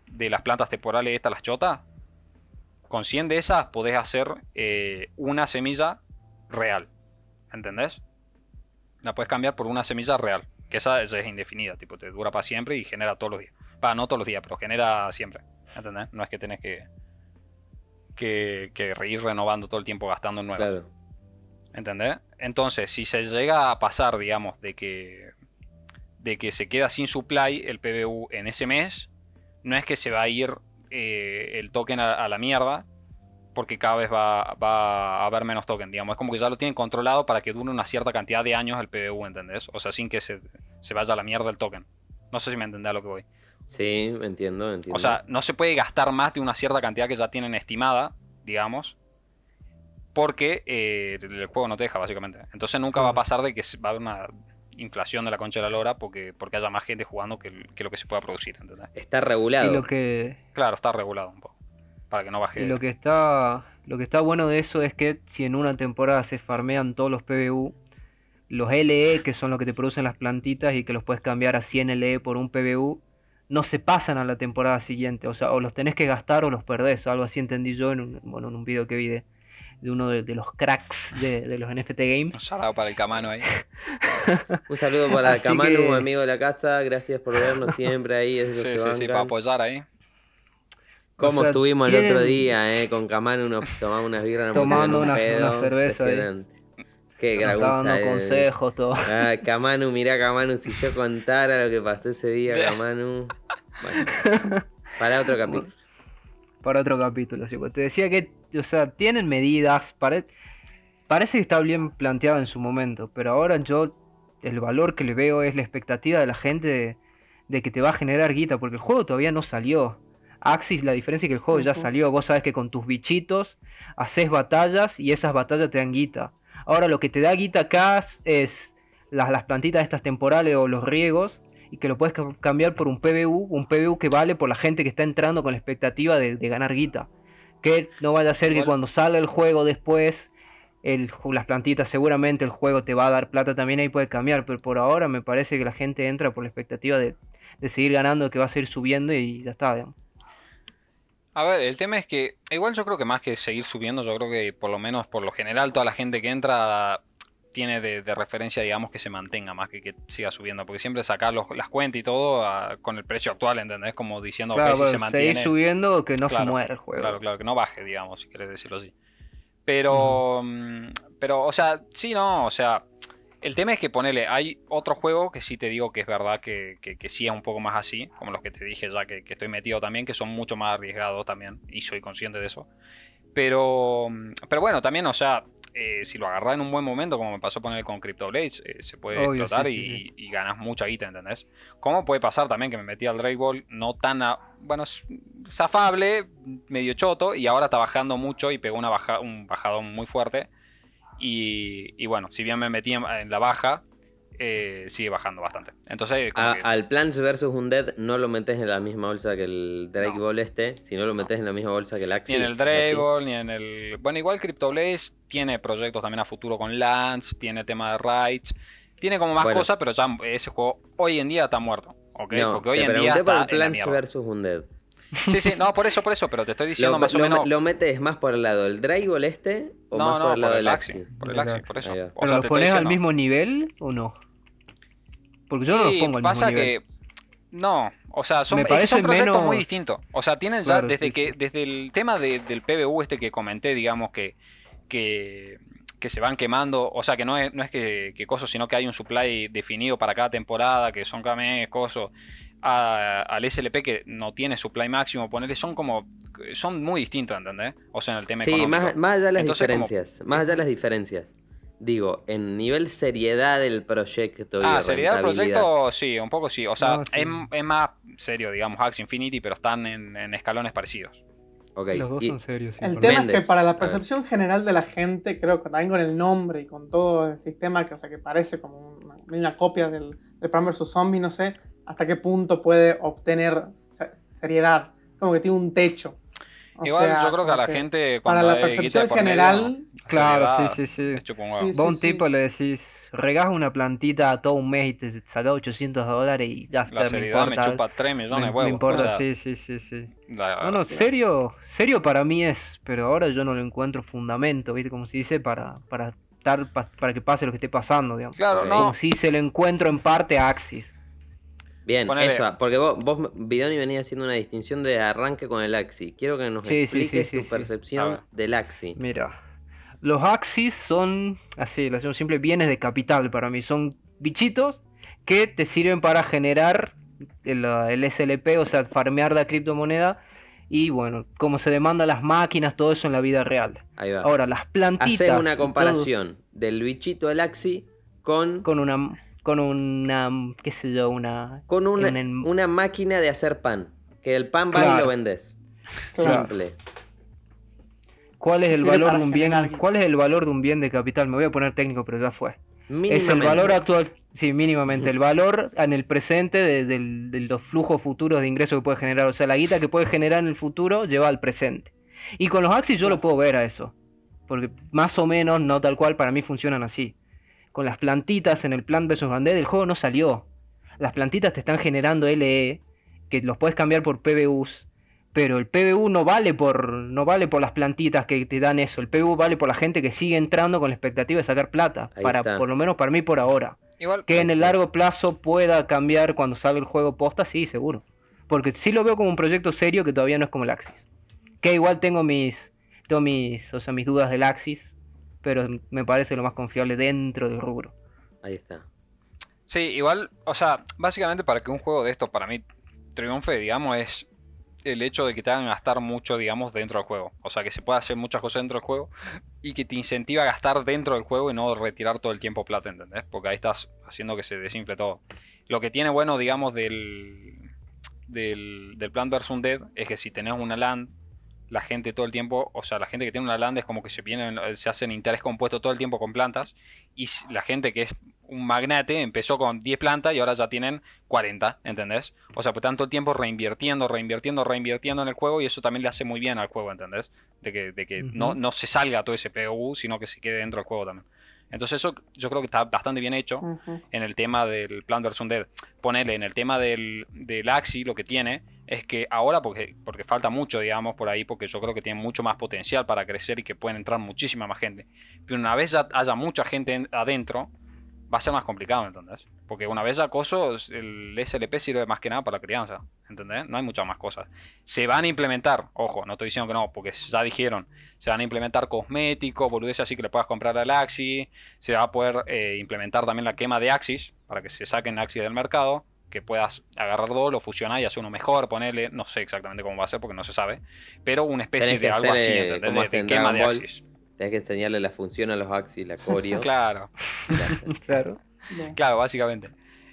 de las plantas temporales estas, las chotas, con 100 de esas podés hacer eh, una semilla real. ¿Entendés? La puedes cambiar por una semilla real. Que esa, esa es indefinida, tipo, te dura para siempre y genera todos los días. Va, no todos los días, pero genera siempre. ¿Entendés? No es que tenés que, que, que ir renovando todo el tiempo gastando en nuevas. Claro. ¿Entendés? Entonces, si se llega a pasar, digamos, de que, de que se queda sin supply el PBU en ese mes, no es que se va a ir eh, el token a, a la mierda, porque cada vez va, va a haber menos token, digamos. Es como que ya lo tienen controlado para que dure una cierta cantidad de años el PBU, ¿entendés? O sea, sin que se, se vaya a la mierda el token. No sé si me entendés a lo que voy. Sí, entiendo, entiendo. O sea, no se puede gastar más de una cierta cantidad que ya tienen estimada, digamos. Porque eh, el juego no te deja, básicamente. Entonces nunca va a pasar de que se- va a haber una inflación de la concha de la lora porque, porque haya más gente jugando que, lo que se pueda producir, ¿entendés? está Y regulado. lo que, Claro, está regulado un poco. Para que no baje. y lo que está, lo que está bueno de eso es que si en una temporada se farmean todos los PBU, los LE, que son los que te producen las plantitas y que los puedes cambiar a 100 LE por un PBU, no se pasan a la temporada siguiente. O sea, o los tenés que gastar o los perdés. Algo así entendí yo en un, bueno, en un video que vi de, de uno de, de los cracks de, de los NFT Games. Un salado para el camano ahí. [LAUGHS] Un saludo para Así Camanu, que- amigo de la casa. Gracias por vernos siempre ahí. Es Sí, lo que sí, sí, para apoyar ahí. Como O sea, estuvimos el otro día, eh, con Camanu nos tomamos unas birras, nos Tomando una- cerveza impresionante. Qué dando consejos, todo. [LAUGHS] Ah, Camanu, mirá Camanu, si yo contara lo que pasó ese día, [LAUGHS] Camanu. Bueno, para otro capítulo. para otro capítulo. sí, pues te decía que, o sea, tienen medidas, pare- parece que está bien planteado en su momento, pero ahora yo el valor que le veo es la expectativa de la gente de, de que te va a generar guita, porque el juego todavía no salió. Axis, la diferencia es que el juego ya salió, vos sabes que con tus bichitos haces batallas y esas batallas te dan guita. Ahora lo que te da guita acá es las, las plantitas estas temporales o los riegos y que lo puedes ca- cambiar por un PBU, un PBU que vale por la gente que está entrando con la expectativa de, de ganar guita. Que no vaya a ser que cuando salga el juego después, el, las plantitas, seguramente el juego te va a dar plata también, ahí puede cambiar, pero por ahora me parece que la gente entra por la expectativa de, de seguir ganando, que va a seguir subiendo y ya está, digamos. A ver, el tema es que, igual yo creo que más que seguir subiendo, yo creo que por lo menos por lo general toda la gente que entra tiene de, de referencia, digamos, que se mantenga más que que siga subiendo, porque siempre sacar los- las cuentas y todo a- con el precio actual, ¿entendés? Como diciendo, Claro, ok, si se mantiene, seguir subiendo, que no se Claro, muera el juego. claro, claro, que no baje, digamos, si querés decirlo así. Pero, mm, pero, o sea, sí, no, o sea, el tema es que ponele, hay otro juego que sí te digo que es verdad que, que, que sí es un poco más así, como los que te dije ya que, que estoy metido también, que son mucho más arriesgados también, y soy consciente de eso. Pero, mm, pero bueno, también, o sea, eh, si lo agarras en un buen momento, como me pasó poner con Crypto Blades, eh, se puede Obvio, explotar sí, y, sí, y ganas mucha guita, ¿entendés? ¿Cómo puede pasar también que me metí al Drake Ball no tan, a- bueno, zafable, medio choto, y ahora está bajando mucho y pegó una baja, un bajadón muy fuerte. Y, y bueno, si bien me metí en, en la baja, eh, sigue bajando bastante. Entonces, como A- que- al Plants vs Undead no lo metes en la misma bolsa que el Drake No. Ball este, sino lo metes en la misma bolsa que el Axie. ni en el ¿es Drake? Ball, ni en el... Bueno, igual Crypto Blaze tiene proyectos también a futuro con Lance, tiene tema de Raids, tiene como más Bueno. cosas, pero ya ese juego hoy en día está muerto. ¿ok? No, Porque hoy te en día pregunté por está el Plants vs Undead. Sí, sí, no, por eso, por eso, pero te estoy diciendo Lo, más o lo- menos... lo metes más por el lado del Drake Ball este o no, más no, por el lado del Axie. por el Axie. por eso. O ¿Pero sea, pones al mismo nivel o no? Porque yo no Y lo pongo al pasa mismo nivel. que no, o sea, son, es son proyectos muy distintos. O sea, tienen ya Claro, desde sí, que sí. desde el tema de- del PBU este que comenté, digamos que que, que se van quemando, o sea, que no es no es que que coso, sino que hay un supply definido para cada temporada, que son cada mes coso a- al SLP que no tiene supply máximo, ponerle son como son muy distintos, ¿entendés? O sea, en el tema Sí, económico. más, más allá de las Entonces, como- diferencias. Más allá de las diferencias. Digo, en nivel seriedad del proyecto. y Ah, de seriedad del proyecto, sí, un poco sí. O sea, No, sí. Es, es más serio, digamos, Axie Infinity, pero están en, en escalones parecidos. Los dos y- son serios. El tema es que para la percepción general de la gente, creo que también con el nombre y con todo el sistema, que, o sea, que parece como una, una copia del, del Plan vs. Zombie, no sé hasta qué punto puede obtener se- seriedad. Como que tiene un techo. O Igual sea, yo creo que a la gente Para la percepción por medio, general, Claro, sí, sí, sí. un huevo. Sí, Vos a un sí. tipo le decís, regás una plantita todo un mes y te sacás 800 dólares y ya La está, me seriedad me importa. chupa 3 millones me, de me huevos. importa, o sea, sí, sí, sí, sí. la- No, no, serio, serio para mí es, pero ahora yo no lo encuentro fundamento, ¿viste? Como se dice, para, para, estar, pa- para que pase lo que esté pasando, digamos. Claro, no. Como si se lo encuentro en parte a Axis. Bien, Ponele- eso, porque vos, vos, Bidoni, venía haciendo una distinción de arranque con el Axi. Quiero que nos Sí, expliques sí, sí, tu percepción del Axi. Mira, los Axis son, así, lo hacemos simple, bienes de capital para mí. Son bichitos que te sirven para generar el, el SLP, o sea, farmear la criptomoneda y bueno, cómo se demandan las máquinas, todo eso en la vida real. Ahí va. Ahora, las plantitas. Haces y una todo comparación del bichito del Axi con, con una, con una, qué sé yo, una... con una, en el- una máquina de hacer pan. Que el pan va y lo vendes. Claro. Simple. ¿Cuál es el valor de un bien? generar- ¿Cuál es el valor de un bien de capital? Me voy a poner técnico, pero ya fue. Es el valor actual, sí, mínimamente, [LAUGHS] el valor en el presente de los flujos futuros de ingresos que puede generar. O sea, la guita que puede generar en el futuro lleva al presente. Y con los Axis yo lo puedo ver a eso. Porque más o menos, no tal cual, para mí funcionan así. Con las plantitas en el Plant vs. Banded, el juego no salió. Las plantitas te están generando LE, que los puedes cambiar por PBUs. Pero el PBU no vale por no vale por las plantitas que te dan eso. El PBU vale por la gente que sigue entrando con la expectativa de sacar plata. Ahí para está. por lo menos para mí por ahora. Igual, Que en el largo plazo pueda cambiar cuando salga el juego posta, sí, seguro. Porque sí lo veo como un proyecto serio que todavía no es como el Axis. Que igual tengo mis, tengo mis, o sea, mis dudas del Axis, pero me parece lo más confiable dentro del rubro. Ahí está. Sí, igual, o sea, básicamente para que un juego de esto para mí triunfe, digamos, es el hecho de que te hagan gastar mucho, digamos, dentro del juego. O sea, que se pueda hacer muchas cosas dentro del juego y que te incentiva a gastar dentro del juego y no retirar todo el tiempo plata, ¿entendés? Porque ahí estás haciendo que se desinfle todo. Lo que tiene bueno, digamos, del, del, del Plant vs. Undead es que si tenés una land, la gente todo el tiempo, o sea, la gente que tiene una land es como que se, vienen, se hacen interés compuesto todo el tiempo con plantas y la gente que es un magnate empezó con 10 plantas y ahora ya tienen 40, ¿entendés? O sea, pues tanto el tiempo reinvirtiendo, reinvirtiendo, reinvirtiendo en el juego y eso también le hace muy bien al juego, ¿entendés? De que, de que no, no se salga todo ese POU, sino que se quede dentro del juego también. Entonces eso yo creo que está bastante bien hecho Ujú. en el tema del Plant vs. Undead. Ponele, en el tema del, del Axi, lo que tiene es que ahora, porque, porque falta mucho, digamos, por ahí, porque yo creo que tiene mucho más potencial para crecer y que pueden entrar muchísima más gente. Pero una vez ya haya mucha gente en- adentro, va a ser más complicado, ¿entendés? Porque una vez ya coso, el SLP sirve más que nada para la crianza, ¿entendés? No hay muchas más cosas. Se van a implementar, ojo, no estoy diciendo que no, porque ya dijeron, se van a implementar cosméticos, boludeces así que le puedas comprar al Axi, se va a poder eh, implementar también la quema de Axis, para que se saquen Axis del mercado, que puedas agarrar dos, lo fusionar y hacer uno mejor, ponerle, no sé exactamente cómo va a ser porque no se sabe, pero una especie de algo así, eh, ¿entendés? como De- de, quema de. Axis. Tenés que enseñarle la función a los Axi, la coreo. [LAUGHS] Claro. [LAUGHS] Claro. [LAUGHS] Claro, básicamente.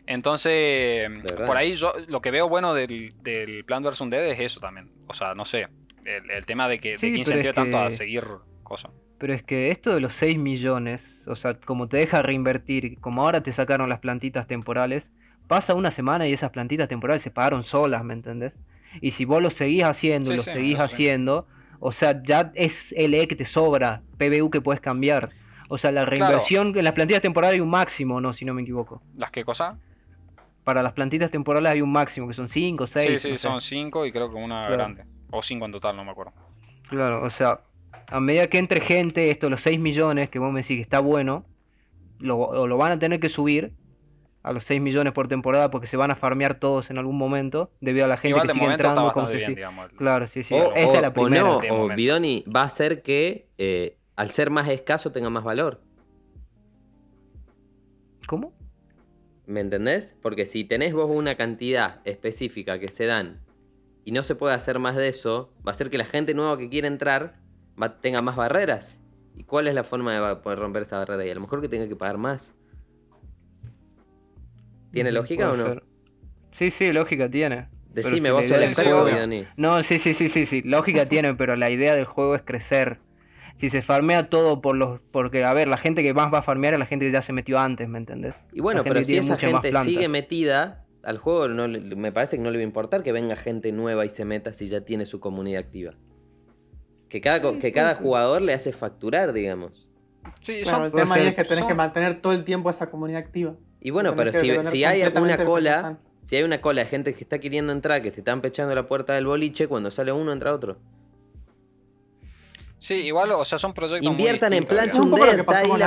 Entonces, por ahí yo lo que veo bueno del, del Plan vs. Undead es eso también. O sea, no sé, el, el tema de que, de Sí, es tanto a seguir cosas. Pero es que esto de los 6 millones, o sea, como te deja reinvertir, como ahora te sacaron las plantitas temporales, pasa una semana y esas plantitas temporales se pagaron solas, ¿me entendés? Y si vos lo seguís haciendo, Sí, y lo sí, seguís haciendo, o sea, ya es LE que te sobra, PBU que puedes cambiar. O sea, la reinversión en las plantitas temporales hay un máximo, ¿no? Si no me equivoco. ¿Las qué cosas? Para las plantitas temporales hay un máximo, que son 5, 6. Sí, sí, son cinco y creo que una Claro. grande. O cinco en total, no me acuerdo. Claro, o sea, a medida que entre gente, esto, los 6 millones, que vos me decís que está bueno, lo, o lo van a tener que subir a los 6 millones por temporada porque se van a farmear todos en algún momento, debido a la gente Igual que sigue entrando como bien, digamos. el- Claro, sí, sí. O, Esta o- es la o primera. no, o. Bidoni va a hacer que eh, al ser más escaso tenga más valor. ¿Cómo? ¿Me entendés? Porque si tenés vos una cantidad específica que se dan y no se puede hacer más de eso, va a ser que la gente nueva que quiere entrar va, tenga más barreras. ¿Y cuál es la forma de poder romper esa barrera? Y a lo mejor que tenga que pagar más. ¿Tiene lógica o no? ser. Sí, sí, lógica tiene. Decime, si vos sos el juego- Bidoni. No, sí, sí, sí, sí, sí, lógica [LAUGHS] tiene, pero la idea del juego es crecer. Si se farmea todo por los... Porque, a ver, la gente que más va a farmear es la gente que ya se metió antes, ¿me entendés? Y bueno, pero si esa gente sigue metida al juego, no le- me parece que no le va a importar que venga gente nueva y se meta si ya tiene su comunidad activa. Que cada, que cada jugador le hace facturar, digamos. Sí, Claro, son- el tema ahí es que tenés que mantener todo el tiempo esa comunidad activa. Y bueno, pero si, si hay completamente una de los que cola, si hay una cola de gente que está queriendo entrar, que te están pechando la puerta del boliche, cuando sale uno entra otro. sí, igual, o sea, son proyectos muy Inviertan en distintos, plan Es un digamos. poco lo Chunded, que pasó está ahí con la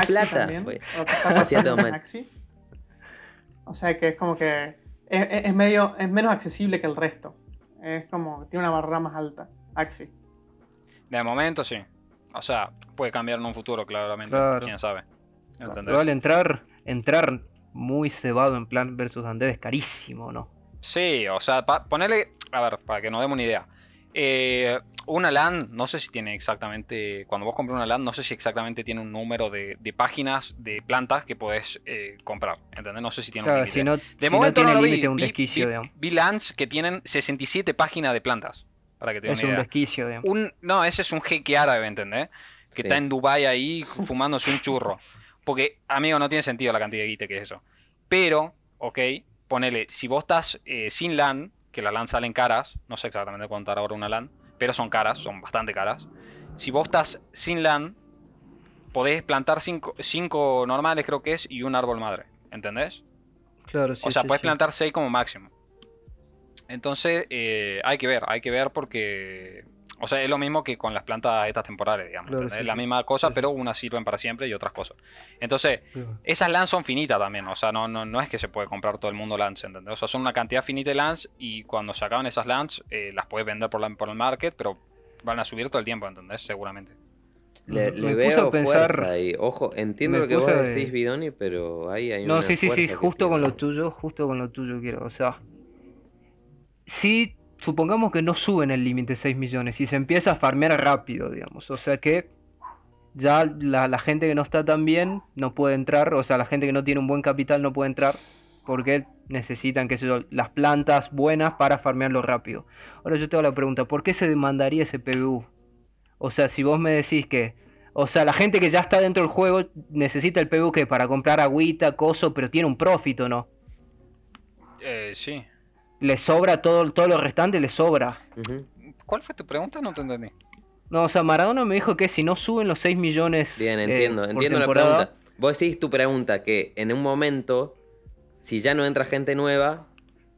Axi plata. [LAUGHS] O sea que es como que es, medio, es menos accesible que el resto. Es como, tiene una barrera más alta, Axi. De momento sí. O sea, puede cambiar en un futuro, claramente. Claro. Quién sabe. Igual entrar, entrar muy cebado en plan versus Undead es carísimo, ¿no? Sí, o sea, pa- ponele. A ver, para que nos demos una idea. Eh, una LAN, no sé si tiene exactamente. Cuando vos compras una LAN, no sé si exactamente tiene un número de, de páginas de plantas que podés eh, comprar. ¿Entendés? No sé si tiene un Claro, límite. si no, De si no momento tiene no, lo vi. un Vi- desquicio, vi- LANs que tienen 67 páginas de plantas. Para que te Es una un idea. desquicio, digamos. Un, no, ese es un jeque árabe, ¿entendés? Que Sí. está en Dubai ahí fumándose un churro. Porque, amigo, no tiene sentido la cantidad de guite que es eso. Pero, ok, ponele, si vos estás eh, sin LAN, que las LAN salen caras, no sé exactamente cuánto ahora una LAN, pero son caras, son bastante caras. Si vos estás sin LAN, podés plantar cinco, cinco normales, creo que es, y un árbol madre, ¿entendés? Claro, sí, O sea, sí, puedes sí. plantar 6 como máximo. Entonces, eh, hay que ver, hay que ver porque. O sea, es lo mismo que con las plantas estas temporales, digamos. Claro, ¿entendés? sí, la sí. misma cosa, Sí, sí. pero unas sirven para siempre y otras cosas. Entonces, esas LANs son finitas también. O sea, no, no, no es que se puede comprar todo el mundo LANs, ¿entendés? O sea, son una cantidad finita de LANs y cuando se acaban esas LANs, eh, las puedes vender por, la- por el market, pero van a subir todo el tiempo, ¿entendés? Seguramente. Le, Me le veo pensar- fuerza ahí. Ojo, entiendo lo que vos decís, Bidoni, pero ahí hay No, una sí, sí, sí, que justo con lo tuyo, justo con lo tuyo quiero, o sea, si supongamos que no suben el límite 6 millones y se empieza a farmear rápido, digamos, o sea que ya la, gente que no está tan bien no puede entrar, o sea, la gente que no tiene un buen capital no puede entrar porque necesitan, qué sé yo, las plantas buenas para farmearlo rápido. Ahora yo te hago la pregunta, ¿por qué se demandaría ese PBU? O sea, si vos me decís que, o sea, la gente que ya está dentro del juego necesita el PBU que para comprar agüita, coso, pero tiene un profit o no. Eh, sí. Le sobra todo, todo lo restante, le sobra. ¿Cuál fue tu pregunta? No te entendí. No, o sea, Maradona me dijo que si no suben los 6 millones. Bien, eh, entiendo, por entiendo la pregunta. Vos decís tu pregunta que en un momento, si ya no entra gente nueva,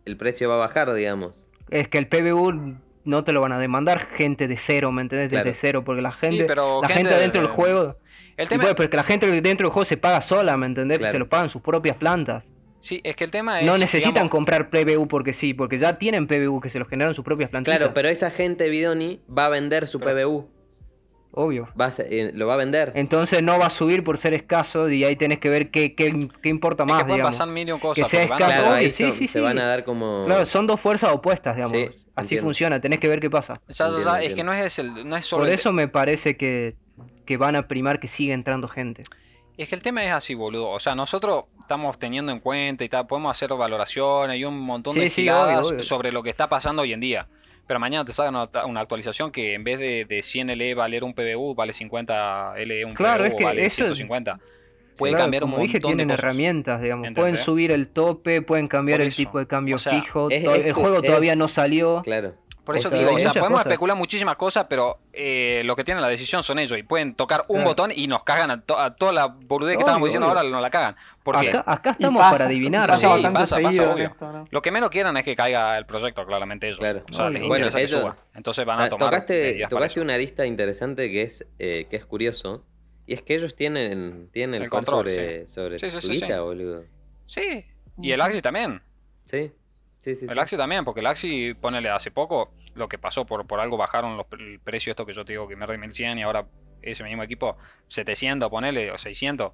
el precio va a bajar, digamos. Es que el PBU no te lo van a demandar gente de cero, ¿me entendés? Desde Claro. cero, porque la gente, pero la gente gente dentro de- del juego. El tema, bueno, porque la gente dentro del juego se paga sola, ¿me entendés? Claro. Se lo pagan sus propias plantas. Sí, es que el tema es. No necesitan digamos, comprar PBU porque sí, porque ya tienen PBU que se los generan sus propias plantitas. Claro, pero esa gente, Bidoni, va a vender su Pero- PBU. Obvio. Va a ser- eh, lo va a vender. Entonces no va a subir por ser escaso y ahí tenés que ver qué, qué, qué importa es más, que pueden digamos. pasar mil cosas. sea porque van a- escaso. Claro, obvio, ahí sí, son- sí, se sí. van a dar como... Claro, son dos fuerzas opuestas, digamos. Sí, Así entiendo. funciona, tenés que ver qué pasa. Ya, ya, Entiendo, ya, es que no es, el, no es solo. Por el- eso me parece que, que van a primar que siga entrando gente. Es que el tema es así, boludo. O sea, nosotros estamos teniendo en cuenta y tal, podemos hacer valoraciones y un montón de sí, obvio. sobre lo que está pasando hoy en día. Pero mañana te sacan una, actualización que en vez de, de 100 LE valer un PBU, vale 50 LE un Claro, PBU, es que vale eso- 150. Puede Claro, cambiar un como montón dije, tienen de cosas. herramientas, digamos. Pueden subir el tope, pueden cambiar el tipo de cambio O sea, fijo. es- to- es el juego todavía es- no salió. Claro. Por eso digo, o sea, podemos cosas. especular muchísimas cosas, pero eh, lo que tienen la decisión son ellos y pueden tocar un Claro. botón y nos cagan a, to- a toda la boludez que Obvio, estábamos diciendo obvio. ahora, nos la cagan. Porque Acá, acá estamos pasa, para adivinar. Pasa Sí, pasa, pasa, obvio. esto, ¿no? lo que menos quieren es que caiga el proyecto, claramente ellos. Claro. O sea, les. Bueno, interesa que ellos- suba. Entonces van a Ah, tomar tocaste tocaste una arista interesante que es, eh, que es curioso. Y es que ellos tienen, tienen el, control, sobre, sobre Sí, sí, tu sí, sí. guita, boludo. Sí, y el Axi también. Sí, sí, sí. El sí. Axi también, porque el Axi, ponele hace poco, lo que pasó, por, por algo bajaron los, el precio esto que yo te digo que me de 1100 y ahora ese mismo equipo 700, ponele, o 600.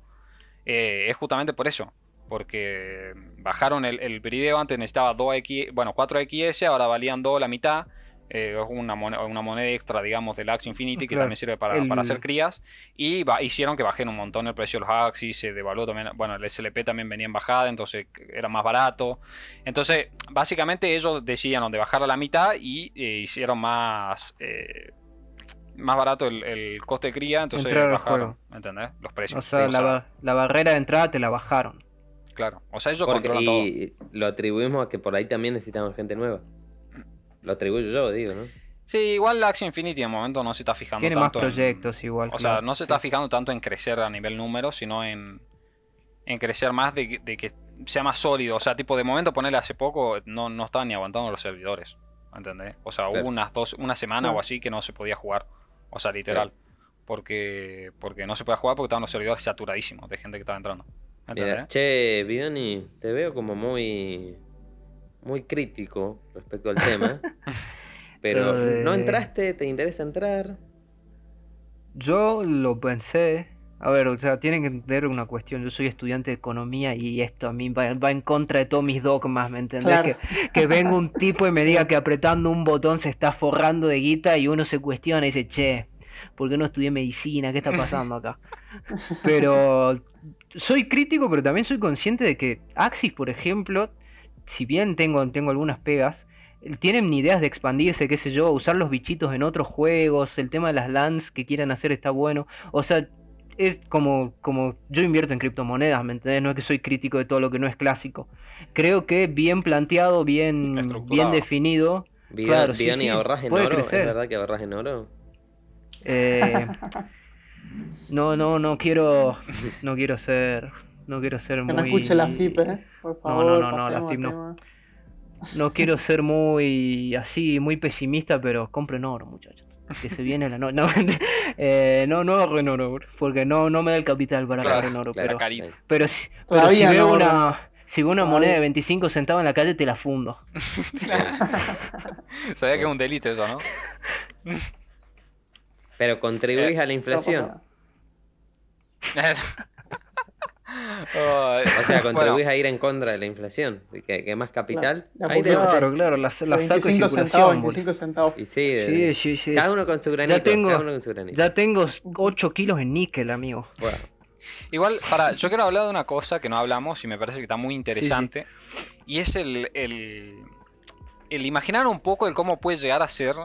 Eh, es justamente por eso. Porque bajaron el, el video, antes necesitaba 2X, bueno, 4XS, ahora valían 2 la mitad. Eh, es una moneda, una moneda extra, digamos, del Axi Infinity que Claro. también sirve para, El- para hacer crías. Y hicieron que bajen un montón el precio de los Axis, se devaluó también. Bueno, el SLP también venía en bajada, entonces era más barato. Entonces, básicamente ellos decidieron de bajar a la mitad y eh, hicieron más. eh, más barato el, el coste de cría, entonces Entrar bajaron. ¿entendés? Los precios. O sea, la, ba- la barrera de entrada te la bajaron. claro. O sea, ellos Porque, controlan todo. y lo atribuimos a que por ahí también necesitaban gente nueva. Lo atribuyo yo, digo, ¿no? Sí, igual la Axie Infinity en momento no se está fijando Tiene más tanto en- proyectos igual. O sea, no se está fijando tanto en crecer a nivel número, sino en, en crecer más de, que- de que sea más sólido. O sea, tipo, de momento ponerle hace poco, no, no estaban ni aguantando los servidores. ¿Entendés? O sea, Claro. hubo unas dos, una semana Claro. o así que no se podía jugar. O sea, literal. Porque, porque no se podía jugar porque estaban los servidores saturadísimos de gente que estaba entrando. ¿Entendés? Mira, che, Bidoni, te veo como muy muy crítico respecto al tema. [LAUGHS] pero Eh. no entraste, te interesa entrar. Yo lo pensé, A ver, o sea, tienen que entender una cuestión. Yo soy estudiante de economía y esto a mí va, va en contra de todos mis dogmas, ¿me entendés? Claro. Que, que venga un tipo y me diga que apretando un botón se está forrando de guita y uno se cuestiona y dice, che, ¿por qué no estudié medicina? ¿Qué está pasando acá? [LAUGHS] Pero soy crítico, pero también soy consciente de que Axis, por ejemplo, si bien tengo, tengo algunas pegas, tienen ideas de expandirse, qué sé yo, usar los bichitos en otros juegos, el tema de las LANs que quieran hacer está bueno. O sea, es como, como yo invierto en criptomonedas, ¿me entendés? No es que soy crítico de todo lo que no es clásico. Creo que bien planteado, bien, bien definido. Bien, Claro, sí, bien, y sí, ahorras en puede oro. crecer. ¿Es verdad que ahorras en oro? eh, [LAUGHS] no, no, no quiero, no quiero ser, no quiero ser Que muy. no escuche la FIP, ¿eh? Por No, favor, no, no, no, la pasemos al FIP no. No [LAUGHS] quiero ser muy así, muy pesimista, pero compren oro, muchachos. Que se viene la no, no, [LAUGHS] eh, no, no ahorren oro, porque no, no me da el capital para Claro, ahorrar en oro, claro. pero, pero si, pero si veo no, una, si veo una Todavía. moneda de 25 centavos en la calle, te la fundo. [LAUGHS] Sabía que es un delito eso, ¿no? Pero contribuís Eh, a la inflación. No O sea, bueno, contribuís a ir en contra de la inflación. Que, que más capital. Claro. Ahí a tenemos- Claro, claro, la, la saco nada. de 25 centavos, circulación. boludo. 25 centavos. Y sí, de- Sí, sí, sí. cada uno con su granito. tengo- cada uno con su granito. Ya tengo 8 kilos en níquel, amigo. Bueno, Igual, para, yo quiero hablar de una cosa que no hablamos y me parece que está muy interesante. Y es el, el, el imaginar un poco el cómo puede llegar a ser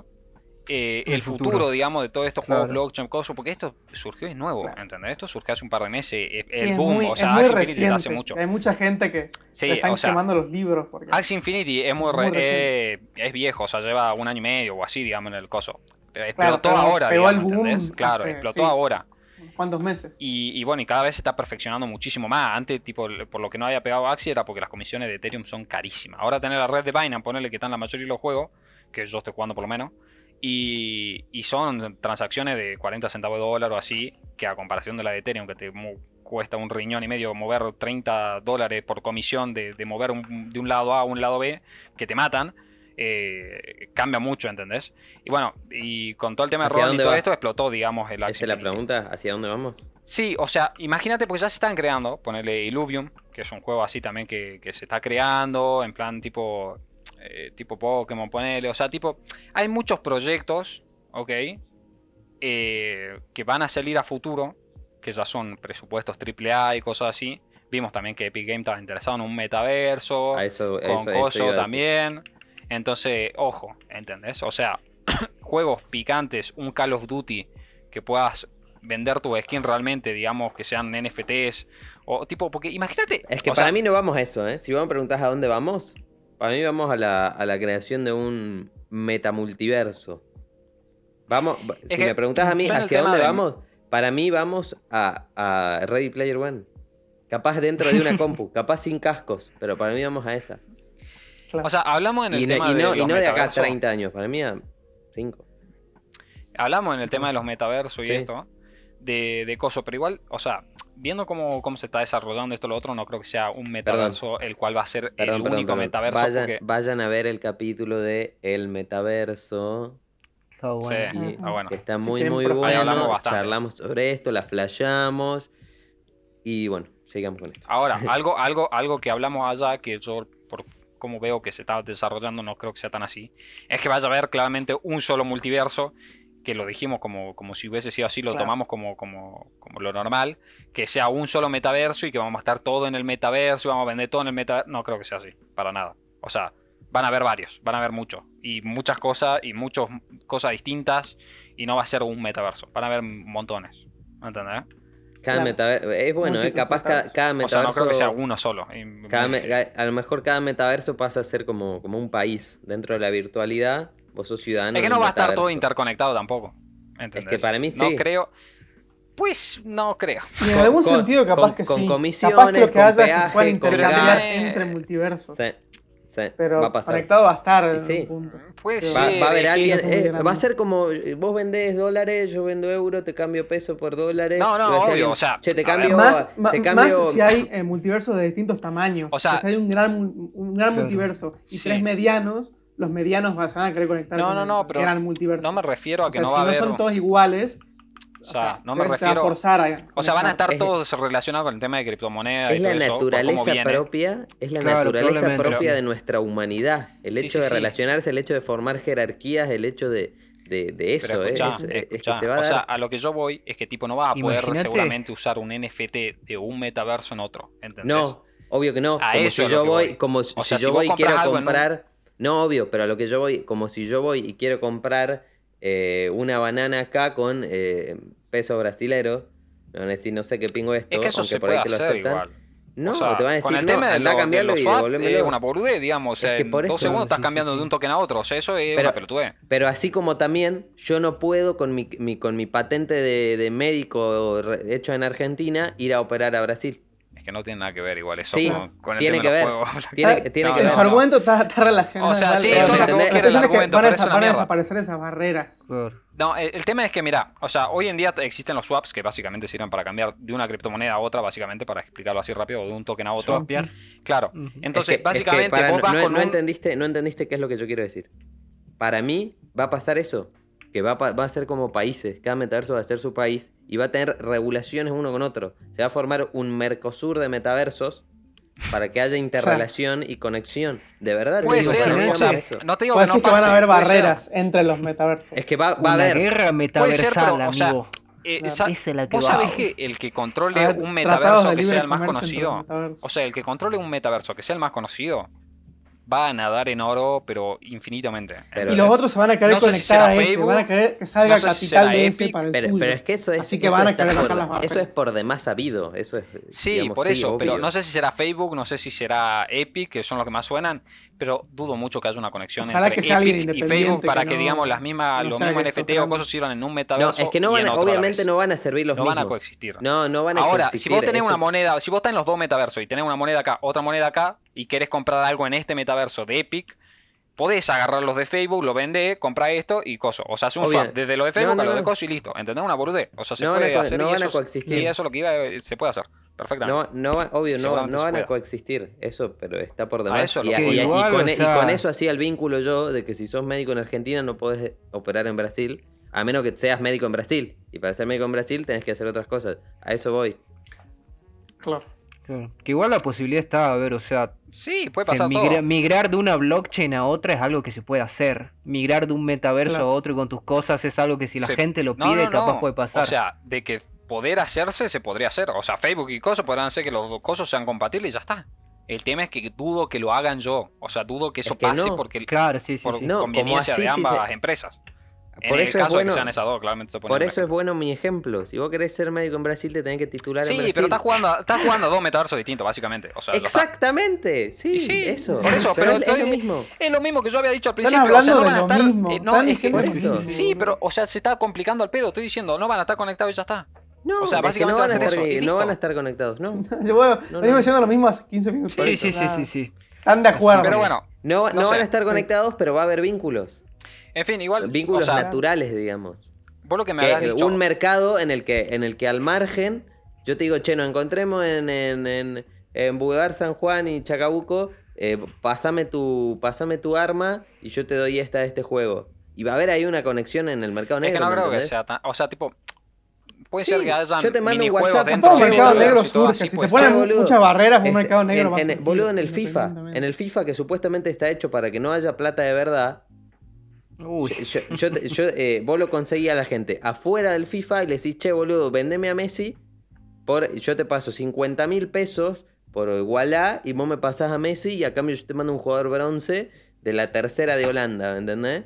eh, el, El futuro. futuro. digamos, de todos estos juegos Claro. blockchain, cosas, porque esto surgió y es nuevo, Claro. ¿entendés? Esto surgió hace un par de meses, es- Sí, el es boom, muy, o sea, Axie Infinity reciente. hace mucho. Hay mucha gente que Sí, están o sea, quemando los libros. Porque... Axie Infinity es muy, Muy re- eh, es viejo, o sea, lleva un año y medio o así, digamos, en el coso. Pero Claro, explotó ahora, pegó el digamos, boom ¿entendés? Claro, hace- explotó sí. ahora. ¿Cuántos meses? Y, y bueno, y cada vez se está perfeccionando muchísimo más. Antes, tipo, el- por lo que no había pegado Axie era porque las comisiones de Ethereum son carísimas. Ahora tener la red de Binance, ponerle que están la mayoría de los juegos, que yo estoy jugando por lo menos, y, y son transacciones de 40 centavos de dólar o así, que a comparación de la de Ethereum, que te cuesta un riñón y medio mover 30 dólares por comisión de, de mover un- de un lado A a un lado B, que te matan. eh, cambia mucho, ¿entendés? Y bueno, y con todo el tema de ¿Hacia Ron y todo va? esto explotó, digamos, el esa es la pregunta. ¿Hacia dónde vamos? Sí, o sea, imagínate porque ya se están creando, ponerle Illuvium, que es un juego así también que, que se está creando, en plan tipo eh, tipo Pokémon, ponele, o sea, tipo, hay muchos proyectos, ¿ok? Eh, que van a salir a futuro, que ya son presupuestos AAA y cosas así. Vimos también que Epic Games estaba interesado en un metaverso A eso, con eso, eso Coso también. Entonces, ojo, ¿entendés? O sea, [COUGHS] juegos picantes, un Call of Duty que puedas vender tu skin realmente, digamos, que sean NFTs o tipo, porque imagínate, Es que para sea, mí no vamos a eso, ¿eh? Si vos me preguntás a dónde vamos, para mí vamos a la, a la creación de un metamultiverso. Vamos, si que me preguntás a mí hacia tema dónde de- vamos, para mí vamos a, a Ready Player One. Capaz dentro de una [LAUGHS] compu, capaz sin cascos, pero para mí vamos a esa. Claro. o sea, hablamos en el Y, no- tema y de no, los y no de acá a metaversos. 30 años, para mí a 5. Hablamos en el tema de los metaversos y Sí. esto, de, de coso, pero igual, o sea, viendo cómo, cómo se está desarrollando esto lo otro, no creo que sea un metaverso el cual va a ser Perdón, el perdón, único perdón. metaverso. Vayan, porque- vayan a ver el capítulo de El Metaverso. Está bueno. Sí, está bueno. Que está muy, quieren muy bueno. Ahí hablamos bastante. Charlamos sobre esto, la flashamos. Y bueno, sigamos con esto. Ahora, [LAUGHS] algo, algo, algo que hablamos allá, que yo por cómo veo que se está desarrollando, no creo que sea tan así, es que vaya a haber claramente un solo multiverso, que lo dijimos como, como si hubiese sido así, lo Claro. tomamos como, como, como lo normal, que sea un solo metaverso y que vamos a estar todo en el metaverso y vamos a vender todo en el metaverso. No creo que sea así, para nada. O sea, van a haber varios, van a haber muchos, y muchas cosas, y muchas cosas distintas, y no va a ser un metaverso, van a haber montones. ¿Entendés? Cada Claro. metaverso. Es bueno, ¿eh? Capaz cada, metaversos. cada O sea, metaverso. no creo que sea uno solo. cada me- ga- a lo mejor cada metaverso pasa a ser como, como un país. Dentro de la virtualidad, vos sos ciudadano. Es que no va a estar todo interconectado tampoco. ¿entendés? que para mí No sí. creo. Pues no creo. Y en con- algún con- sentido capaz con- que con sí. comisiones, capaz que lo que haya es peaje, puedan con intercambiar entre multiversos. Sí, sí, Pero va a pasar. conectado va a estar en Sí. un punto. Puede Va- Va, ser. va a haber es alguien. es eh, va a ser como eh, vos vendés dólares, yo vendo euros, te cambio peso por dólares. No, no, obvio, alguien, o sea, Che, te cambio. Más, te más cambio si hay eh, multiversos de distintos tamaños. O sea- Que si hay un gran, un gran Claro. multiverso y Sí. tres medianos, los medianos van a querer conectar No, con no, el no, pero gran multiverso. No me refiero a o que sea, no si va a no haber. son todos iguales, o O sea, no me a refiero- forzar a O sea, van a estar Es- todos relacionados con el tema de criptomonedas Es y la todo naturaleza propia, es la Claro, naturaleza propia Pero- de nuestra humanidad. El Sí, hecho sí, de sí. relacionarse, el hecho de formar jerarquías, el hecho de, de, de eso, Pero ¿eh? escuchá, es, que se va a o dar. sea, a lo que yo voy es que tipo no vas a poder seguramente usar un NFT de un metaverso en otro, ¿entendés? no, obvio que no. A como eso si yo voy, voy. como si, O si si yo voy quiero algo en un- comprar. No, obvio, pero a lo que yo voy, como si yo voy y quiero comprar eh, una banana acá con eh, peso brasilero. Me van a decir, no sé qué pingo esto, Es que eso aunque se por ahí puede te lo aceptan. igual. No, O sea, te van a decir, con el no, tema de, anda a lo- de cambiarlo los y devolvémelo. es una boludez, digamos. Es que por dos eso- segundos estás cambiando de un token a otro. O sea, eso es Pero- una pelotudez. Pero así como también yo no puedo con mi, mi- con mi patente de, de médico hecho en Argentina ir a operar a Brasil. Que no tiene nada que ver igual eso Sí, con, con el tiene tema que de ver. juegos. [LAUGHS] Tiene, Ah, tiene no, que en ver. su argumento está, está relacionado. O sea, sí, todo lo que vos quieras, el argumento, van a, van a desaparecer esas barreras. No, el, el tema es que, mira, o sea, hoy en día te- existen los swaps que básicamente sirven para cambiar de una criptomoneda a otra, básicamente para explicarlo así rápido, o de un token a otro. Swapear. Claro. Entonces, Es que- es que básicamente, vos vas no, con no un- entendiste, no entendiste qué es lo que yo quiero decir. Para mí va a pasar eso. Que va a, pa- va a ser como países. Cada metaverso va a ser su país y va a tener regulaciones uno con otro. Se va a formar un Mercosur de metaversos para que haya [LAUGHS] interrelación y conexión. De verdad. Puede digo, ser, para mí o va a sea, ser eso. no te digo Puede que no que van a haber puede ser. barreras entre los metaversos. Es que va, va a haber. guerra metaversal, pero, o sea, amigo. Eh, Esa ¿Vos sabés que el que controle ver, un metaverso que sea el más conocido? O sea, el que controle un metaverso que sea el más conocido va a nadar en oro, pero infinitamente. Pero- y los otros se van a querer No si conectar a ese, Facebook, van a querer que salga no sé capital de ese Epic, para el Pero, suyo. pero es que eso es. Así que eso van a querer bajar las. Eso es por demás sabido. Eso es. Sí, digamos, por sí, eso, pero no sé si será Facebook, no sé si será Epic, que son los que más suenan, pero dudo mucho que haya una conexión Ojalá entre que sea alguien Epic y Facebook para que que, no- digamos las mismas, no los mismos NFT o cosas sirvan en un No, metaverso. es que no van, obviamente no van a servir los No van a mismos. coexistir. No, no van a Ahora, si vos tenés una moneda, si vos estás en los dos metaversos y tenés una moneda acá, otra moneda acá, y querés comprar algo en este metaverso de Epic, podés agarrar los de Facebook, lo vendés, comprar esto y coso. O sea, hace un Obvio. swap desde lo de Facebook No, a lo no. de coso y listo. ¿Entendés? Una boludez. O sea, se No van a puede hacer no y van a eso, coexistir. Sí, eso es lo que iba, eh, se puede hacer. Perfectamente. No, no va- obvio, no, no van a coexistir, eso, pero está por demás. eso y, con, o y con eso hacía el vínculo yo de que si sos médico en Argentina no podés operar en Brasil, a menos que seas médico en Brasil. Y para ser médico en Brasil tenés que hacer otras cosas. A eso voy. Claro. Claro. Que igual la posibilidad está, a ver, o sea, Sí, puede se pasar migra- todo. migrar de una blockchain a otra es algo que se puede hacer. Migrar de un metaverso Claro. a otro y con tus cosas es algo que si la Se- gente lo No, pide, no, capaz no. puede pasar. O sea, de que poder hacerse, se podría hacer. O sea, Facebook y cosas podrán hacer que los dos cosas sean compatibles y ya está. El tema es que dudo que lo hagan yo. O sea, dudo que eso Es que pase no. porque claro, sí, sí. por sí. No, como conveniencia así de sí ambas se- empresas. En Por el eso es caso de bueno- que sean esas dos, claramente estoy Por eso es bueno mi ejemplo. Si vos querés ser médico en Brasil, te tenés que titular en Sí, pero estás jugando, estás jugando a dos metaversos distintos, básicamente. O sea. Exactamente, sí, sí, eso. por eso, pero es, es lo mismo. Es lo mismo que yo había dicho al Están principio. o sea, hablando no de van a estar. mismo. eh, no, están es que- por eso. Sí, pero, o sea, se está complicando al pedo. Estoy diciendo, no van a estar conectados y ya está. No, o sea, es básicamente no van, a estar, eso, no van a estar conectados, ¿no. [LAUGHS] Yo, bueno, No, venimos no. diciendo lo mismo hace 15 minutos. Sí, sí, sí, sí, sí. Están de acuerdo. Pero bueno, No, No no van a estar conectados, pero va a haber vínculos. En fin, igual. Vínculos o sea, naturales, digamos. vos lo que me Que, habías dicho. un mercado en el que en el que al margen yo te digo che nos encontremos en en, en, en Boulevard San Juan y Chacabuco eh, pásame tu pásame tu arma y yo te doy esta de este juego y va a haber ahí una conexión en el mercado Es negro que no ¿me creo que sea tan. O sea, tipo. Puede Sí, ser que hayan yo te mando un WhatsApp. dentro mercado negro surge. Si te ponen boludo. muchas barreras, un Este, mercado negro en, en- boludo en el FIFA en el FIFA que supuestamente está hecho para que no haya plata de verdad Uy, Yo, yo- yo te- yo, eh, vos lo conseguís a la gente afuera del FIFA y le decís, che, boludo, vendeme a Messi. Por, yo te paso 50 mil pesos por Wallah y vos me pasás a Messi y a cambio yo te mando un jugador bronce de la tercera de Holanda, ¿me entendés?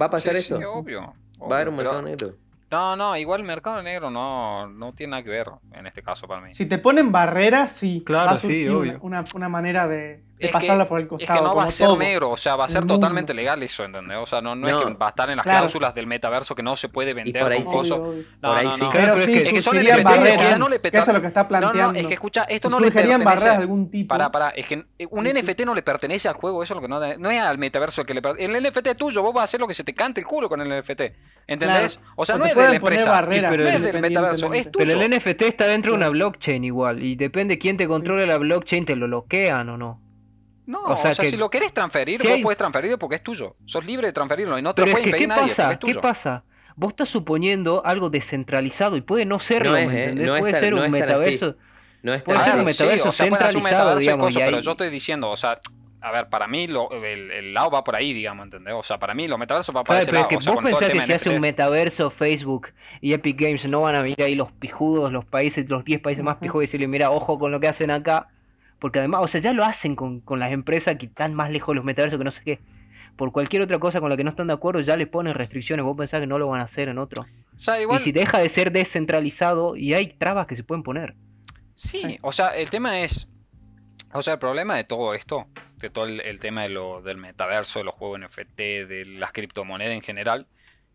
Va a pasar Sí, eso. sí, obvio. Va a haber un mercado pero- negro. No, no, igual el mercado negro no, no tiene nada que ver en este caso para mí. Si te ponen barreras, sí. Claro, va a sí, obvio. una, una manera de, de Es que- pasarla por el Es costado. que no va a ser todo. negro, o sea, va a ser totalmente legal eso, ¿entendés? O sea, no, no, No. es que va a estar en las Claro. cláusulas del metaverso que no se puede vender por ahí con sí. No, Por ahí no, sí. no. Pero sí es que- Es que son o sea, no le que eso es lo que está planteando. no, es que escucha, esto no le pertenece. barreras de algún tipo. Para, para, es que un Sí, sí. NFT no le pertenece al juego, eso es lo que no, no es al metaverso el que le pertenece. El NFT es tuyo, vos vas a hacer lo que se te cante el culo con el NFT. ¿Entendés? Claro. O sea, no es de la empresa. no es del metaverso, es tuyo. pero el NFT está dentro de una blockchain igual. Y depende quién te Sí. controle la blockchain, te lo bloquean o no. No, o o sea sea, que- si lo querés transferir, si vos podés transferirlo porque es tuyo. Sos libre de transferirlo y no te Pero lo puede que, impedir ¿qué nadie pasa? es ¿Qué tuyo. pasa? vos estás suponiendo algo descentralizado y puede no serlo, No es, ¿me eh, entendés? no es puede tan- ser no un así. metaverso. No es Puede tan ser un metaverso o sea, puede centralizado, metaverso digamos, cosas, y pero ahí- yo estoy diciendo, o sea, a ver, para mí lo- el, el lado va por ahí, digamos, ¿entendés? O sea, para mí los metaversos va por Claro, ese pero es lado. que o sea, vos pensás que si hace un metaverso Facebook y Epic Games no van a venir ahí los pijudos, los países, los 10 países más pijudos y decirle, mira, ojo con lo que hacen acá. Porque además, o sea, ya lo hacen con, con las empresas que están más lejos de los metaversos que no sé qué. Por cualquier otra cosa con la que no están de acuerdo, ya le ponen restricciones. Vos pensás que no lo van a hacer en otro. O sea, igual, Y si deja de ser descentralizado, y hay trabas que se pueden poner. sí, Sí. o sea, el tema es, o sea, el problema de todo esto, de todo el, el tema de lo, del metaverso, de los juegos NFT, de las criptomonedas en general,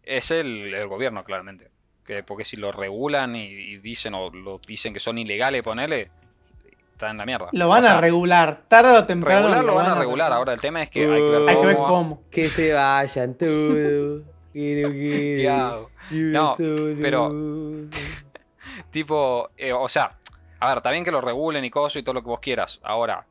es el, el gobierno, claramente. Que, porque si lo regulan y, y dicen o lo dicen que son ilegales, ponerle, está en la mierda. Lo van O sea, a regular, tarde o temprano. Regular lo van a regular. Ahora el tema es que hay que ver Hay que ver cómo- cómo. Que se vayan todos. que [LAUGHS] no pero- [LAUGHS] Tipo, eh, o sea, a ver, está bien que lo regulen y cosas y todo lo que vos quieras. Ahora,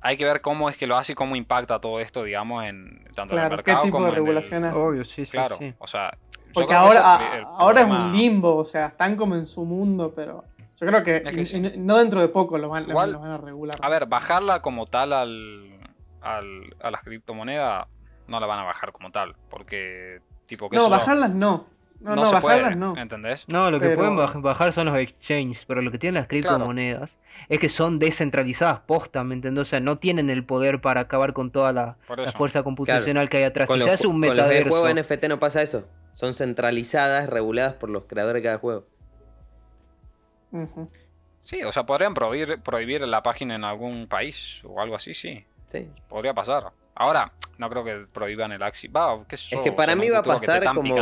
hay que ver cómo es que lo hace y cómo impacta todo esto, digamos, en tanto en el Claro, qué mercado tipo como de en el- regulación hace. Obvio, sí, sí, Claro, sí. o sea, Porque ahora, ese el- el ahora es un limbo, o sea, están como en su mundo, pero yo creo que, Es que y- sí. y no dentro de poco lo van, lo- Igual, lo van a regular. A ver, bajarla como tal al, al- a las criptomonedas no la van a bajar como tal, porque tipo que no, eso bajarlas no. No, no, se bajarlas puede, no. ¿entendés? No, lo que Pero- pueden baj- bajar son los exchanges, pero lo que tienen las criptomonedas es que son descentralizadas posta, ¿me entendés? O sea, no tienen el poder para acabar con toda la, fuerza computacional que hay atrás. Con Si los, se hace un ju- con los de metaverso, juego NFT no pasa eso. Son centralizadas, reguladas por los creadores de cada juego. Sí, o sea, podrían prohibir, prohibir la página en algún país o algo así, sí. Sí. Podría pasar. Ahora, no creo que prohíban el Axi. Es que o para sea, mí va a pasar como,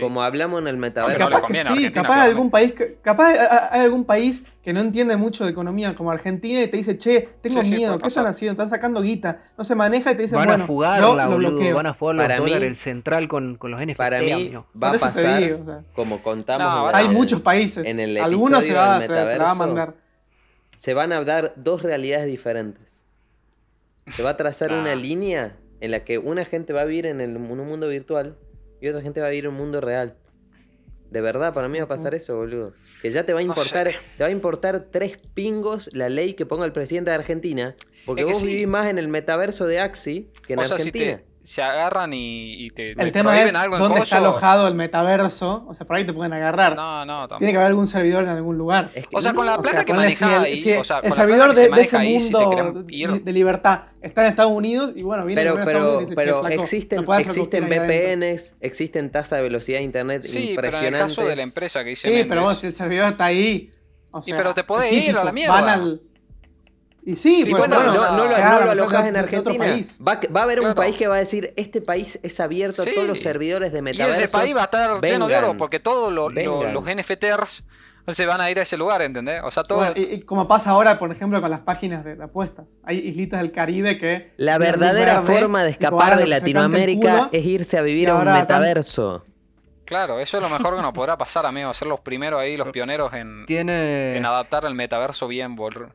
como, hablamos en el metaverso. no capaz conviene sí, claramente. algún país, capaz hay, algún país que no entiende mucho de economía, como Argentina, y te dice, che, tengo Sí, sí, miedo, puede ¿qué están haciendo? Están sacando guita, no se maneja y te dicen, van bueno, a yo fugarla, lo bloqueo. van a jugar Para mí- el central con, con los NFT. Para mí amigo. va a pasar digo, o sea, como contamos. No, ahora la- hay muchos países, en el algunos se, va, del se, se la va a mandar. Se van a dar dos realidades diferentes. Se va a trazar una línea en la que una gente va a vivir en, el- en un mundo virtual y otra gente va a vivir en un mundo real. De verdad, para mí va a pasar eso, boludo. Que ya te va a importar, te va a importar tres pingos la ley que ponga el presidente de Argentina. Porque vos sí. vivís más en el metaverso de Axi que en o sea, si Argentina. te se agarran y, y te El te tema es algo en dónde está alojado el metaverso, o sea, por ahí te pueden agarrar. No, no, tampoco. Tiene que haber algún servidor en algún lugar. Es que O sea, con la O plata sea, que maneja el- ahí, si o sea, el servidor de, se de ese ahí, mundo de, libertad está en Estados Unidos y bueno, viene Pero, pero, Estados Unidos y dice, pero "Che, flaco, existen, no existen quieras ahí adentro". VPNs, existen tasas de velocidad de internet Sí, pero en el impresionantes. caso de la empresa que dice Sí, pero vos, si el servidor está ahí. O sea, pero te podés ir a la mierda. Van al... Y sí, Sí, pues bueno, bueno, no, no lo, no alojas en Argentina. país. Va, va a haber un país que va a decir, este país es abierto Sí. a todos los servidores de y metaverso. ese país va a estar lleno de oro porque todos lo- lo- Vengan. los NFTers se van a ir a ese lugar, ¿entendés? O sea, todo... Bueno, y, y como pasa ahora, por ejemplo, con las páginas de, de apuestas. Hay islitas del Caribe que... La verdadera verde, forma de escapar de Latinoamérica es irse a vivir y a un metaverso. Claro, eso es lo mejor que nos podrá pasar, amigo. Ser los primeros ahí, los pioneros en, Tiene. en adaptar el metaverso bien, por...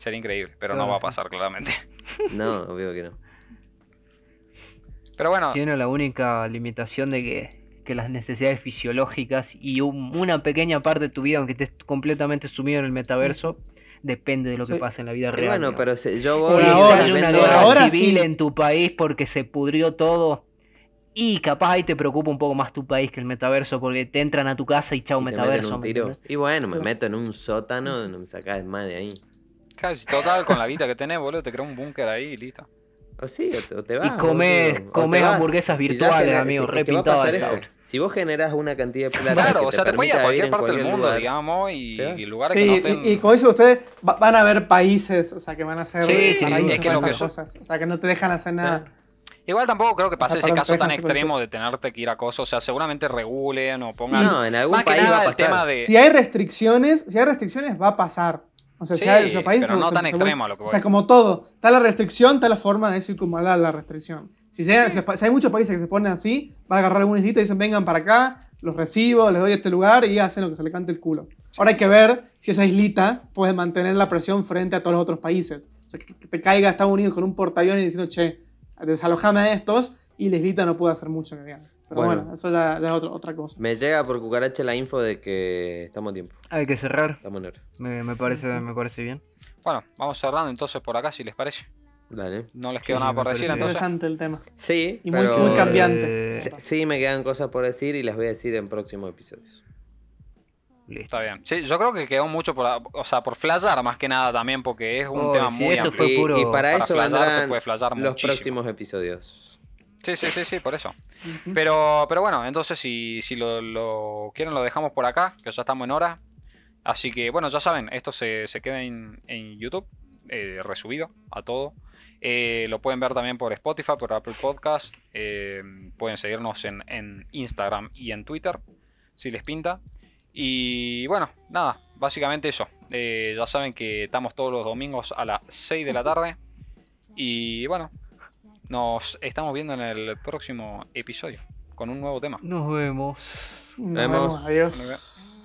Sería increíble, pero no va a pasar, claramente. [LAUGHS] No, obvio que no. Pero bueno, Tiene la única limitación de que, que las necesidades fisiológicas y un- una pequeña parte de tu vida, aunque estés completamente sumido en el metaverso, depende de lo que Sí. pase en la vida real. bueno, pero se- yo voy y ahora, una guerra ahora civil sí. en tu país porque se pudrió todo y capaz ahí te preocupa un poco más tu país que el metaverso porque te entran a tu casa y chau y metaverso. Y bueno, me meto en un sótano, no me sacás más de ahí. Casi total, con la guita que tenés, boludo, te crea un búnker ahí y listo. O sí, o te, o te vas. comés te vas. hamburguesas Si virtuales, amigo, si- re es que va a pintado pasar esa eso. hora. Si vos generas una cantidad de plata Claro, que o te sea, te puedes ir a cualquier parte del mundo, lugar, digamos, y, Te y lugares que Sí, no y- estén... y, como dicen ustedes, va- van a haber países, o sea, que van a ser Sí, paraísos es que lo que cosas. O sea, que no te dejan hacer nada. Igual tampoco creo que pase sea, ese caso tan extremo de tenerte que ir a cosas. O sea, seguramente regulen o pongan. No, en algún Más que país nada va a el pasar. tema de. Si hay restricciones, si hay restricciones, va a pasar. O sea, Sí, si los países pero no se- tan se- extremo lo que O voy. sea, como todo, está la restricción, está la forma de circunvalar la restricción. Si, se- si los pa- si hay muchos países que se ponen así, va a agarrar alguna islita y dicen, vengan para acá, los recibo, les doy este lugar y hacen lo que se le cante el culo. Ahora hay que ver si esa islita puede mantener la presión frente a todos los otros países. O sea, que que te caiga Estados Unidos con un portaaviones diciendo, che, desalojame a estos y la islita no puede hacer mucho que digamos. Pero bueno, Bueno. eso ya, ya es otro- otra cosa. Me llega por cucaracha la info de que estamos a tiempo. Hay que cerrar. Estamos en hora. Me, me parece, me parece bien. Bueno, vamos cerrando entonces por acá si les parece. Dale. No les Sí, quedó nada por decir entonces. Interesante el tema. Sí, Y muy- pero... muy cambiante. Eh, Sí, sí, me quedan cosas por decir y las voy a decir en próximos episodios. listo. Está bien. Sí, yo creo que quedó mucho por, o sea, por flashear más que nada también porque es un Oh, tema sí, muy amplio. fue Y, puro- y para, Para eso flashear se vendrán puede los muchísimo. próximos episodios. Sí, sí, sí, sí, por eso. Pero, pero bueno, entonces si, si lo, lo quieren lo dejamos por acá, que ya estamos en hora. Así que bueno, ya saben, esto se, se queda en, en YouTube, eh, resubido a todo. Eh, lo pueden ver también por Spotify, por Apple Podcast. eh, pueden seguirnos en, en Instagram y en Twitter, si les pinta. Y bueno, nada, básicamente eso. Eh, ya saben que estamos todos los domingos a las 6 de la tarde. Y bueno, nos estamos viendo en el próximo episodio con un nuevo tema. Nos vemos. Nos vemos. vemos. Adiós.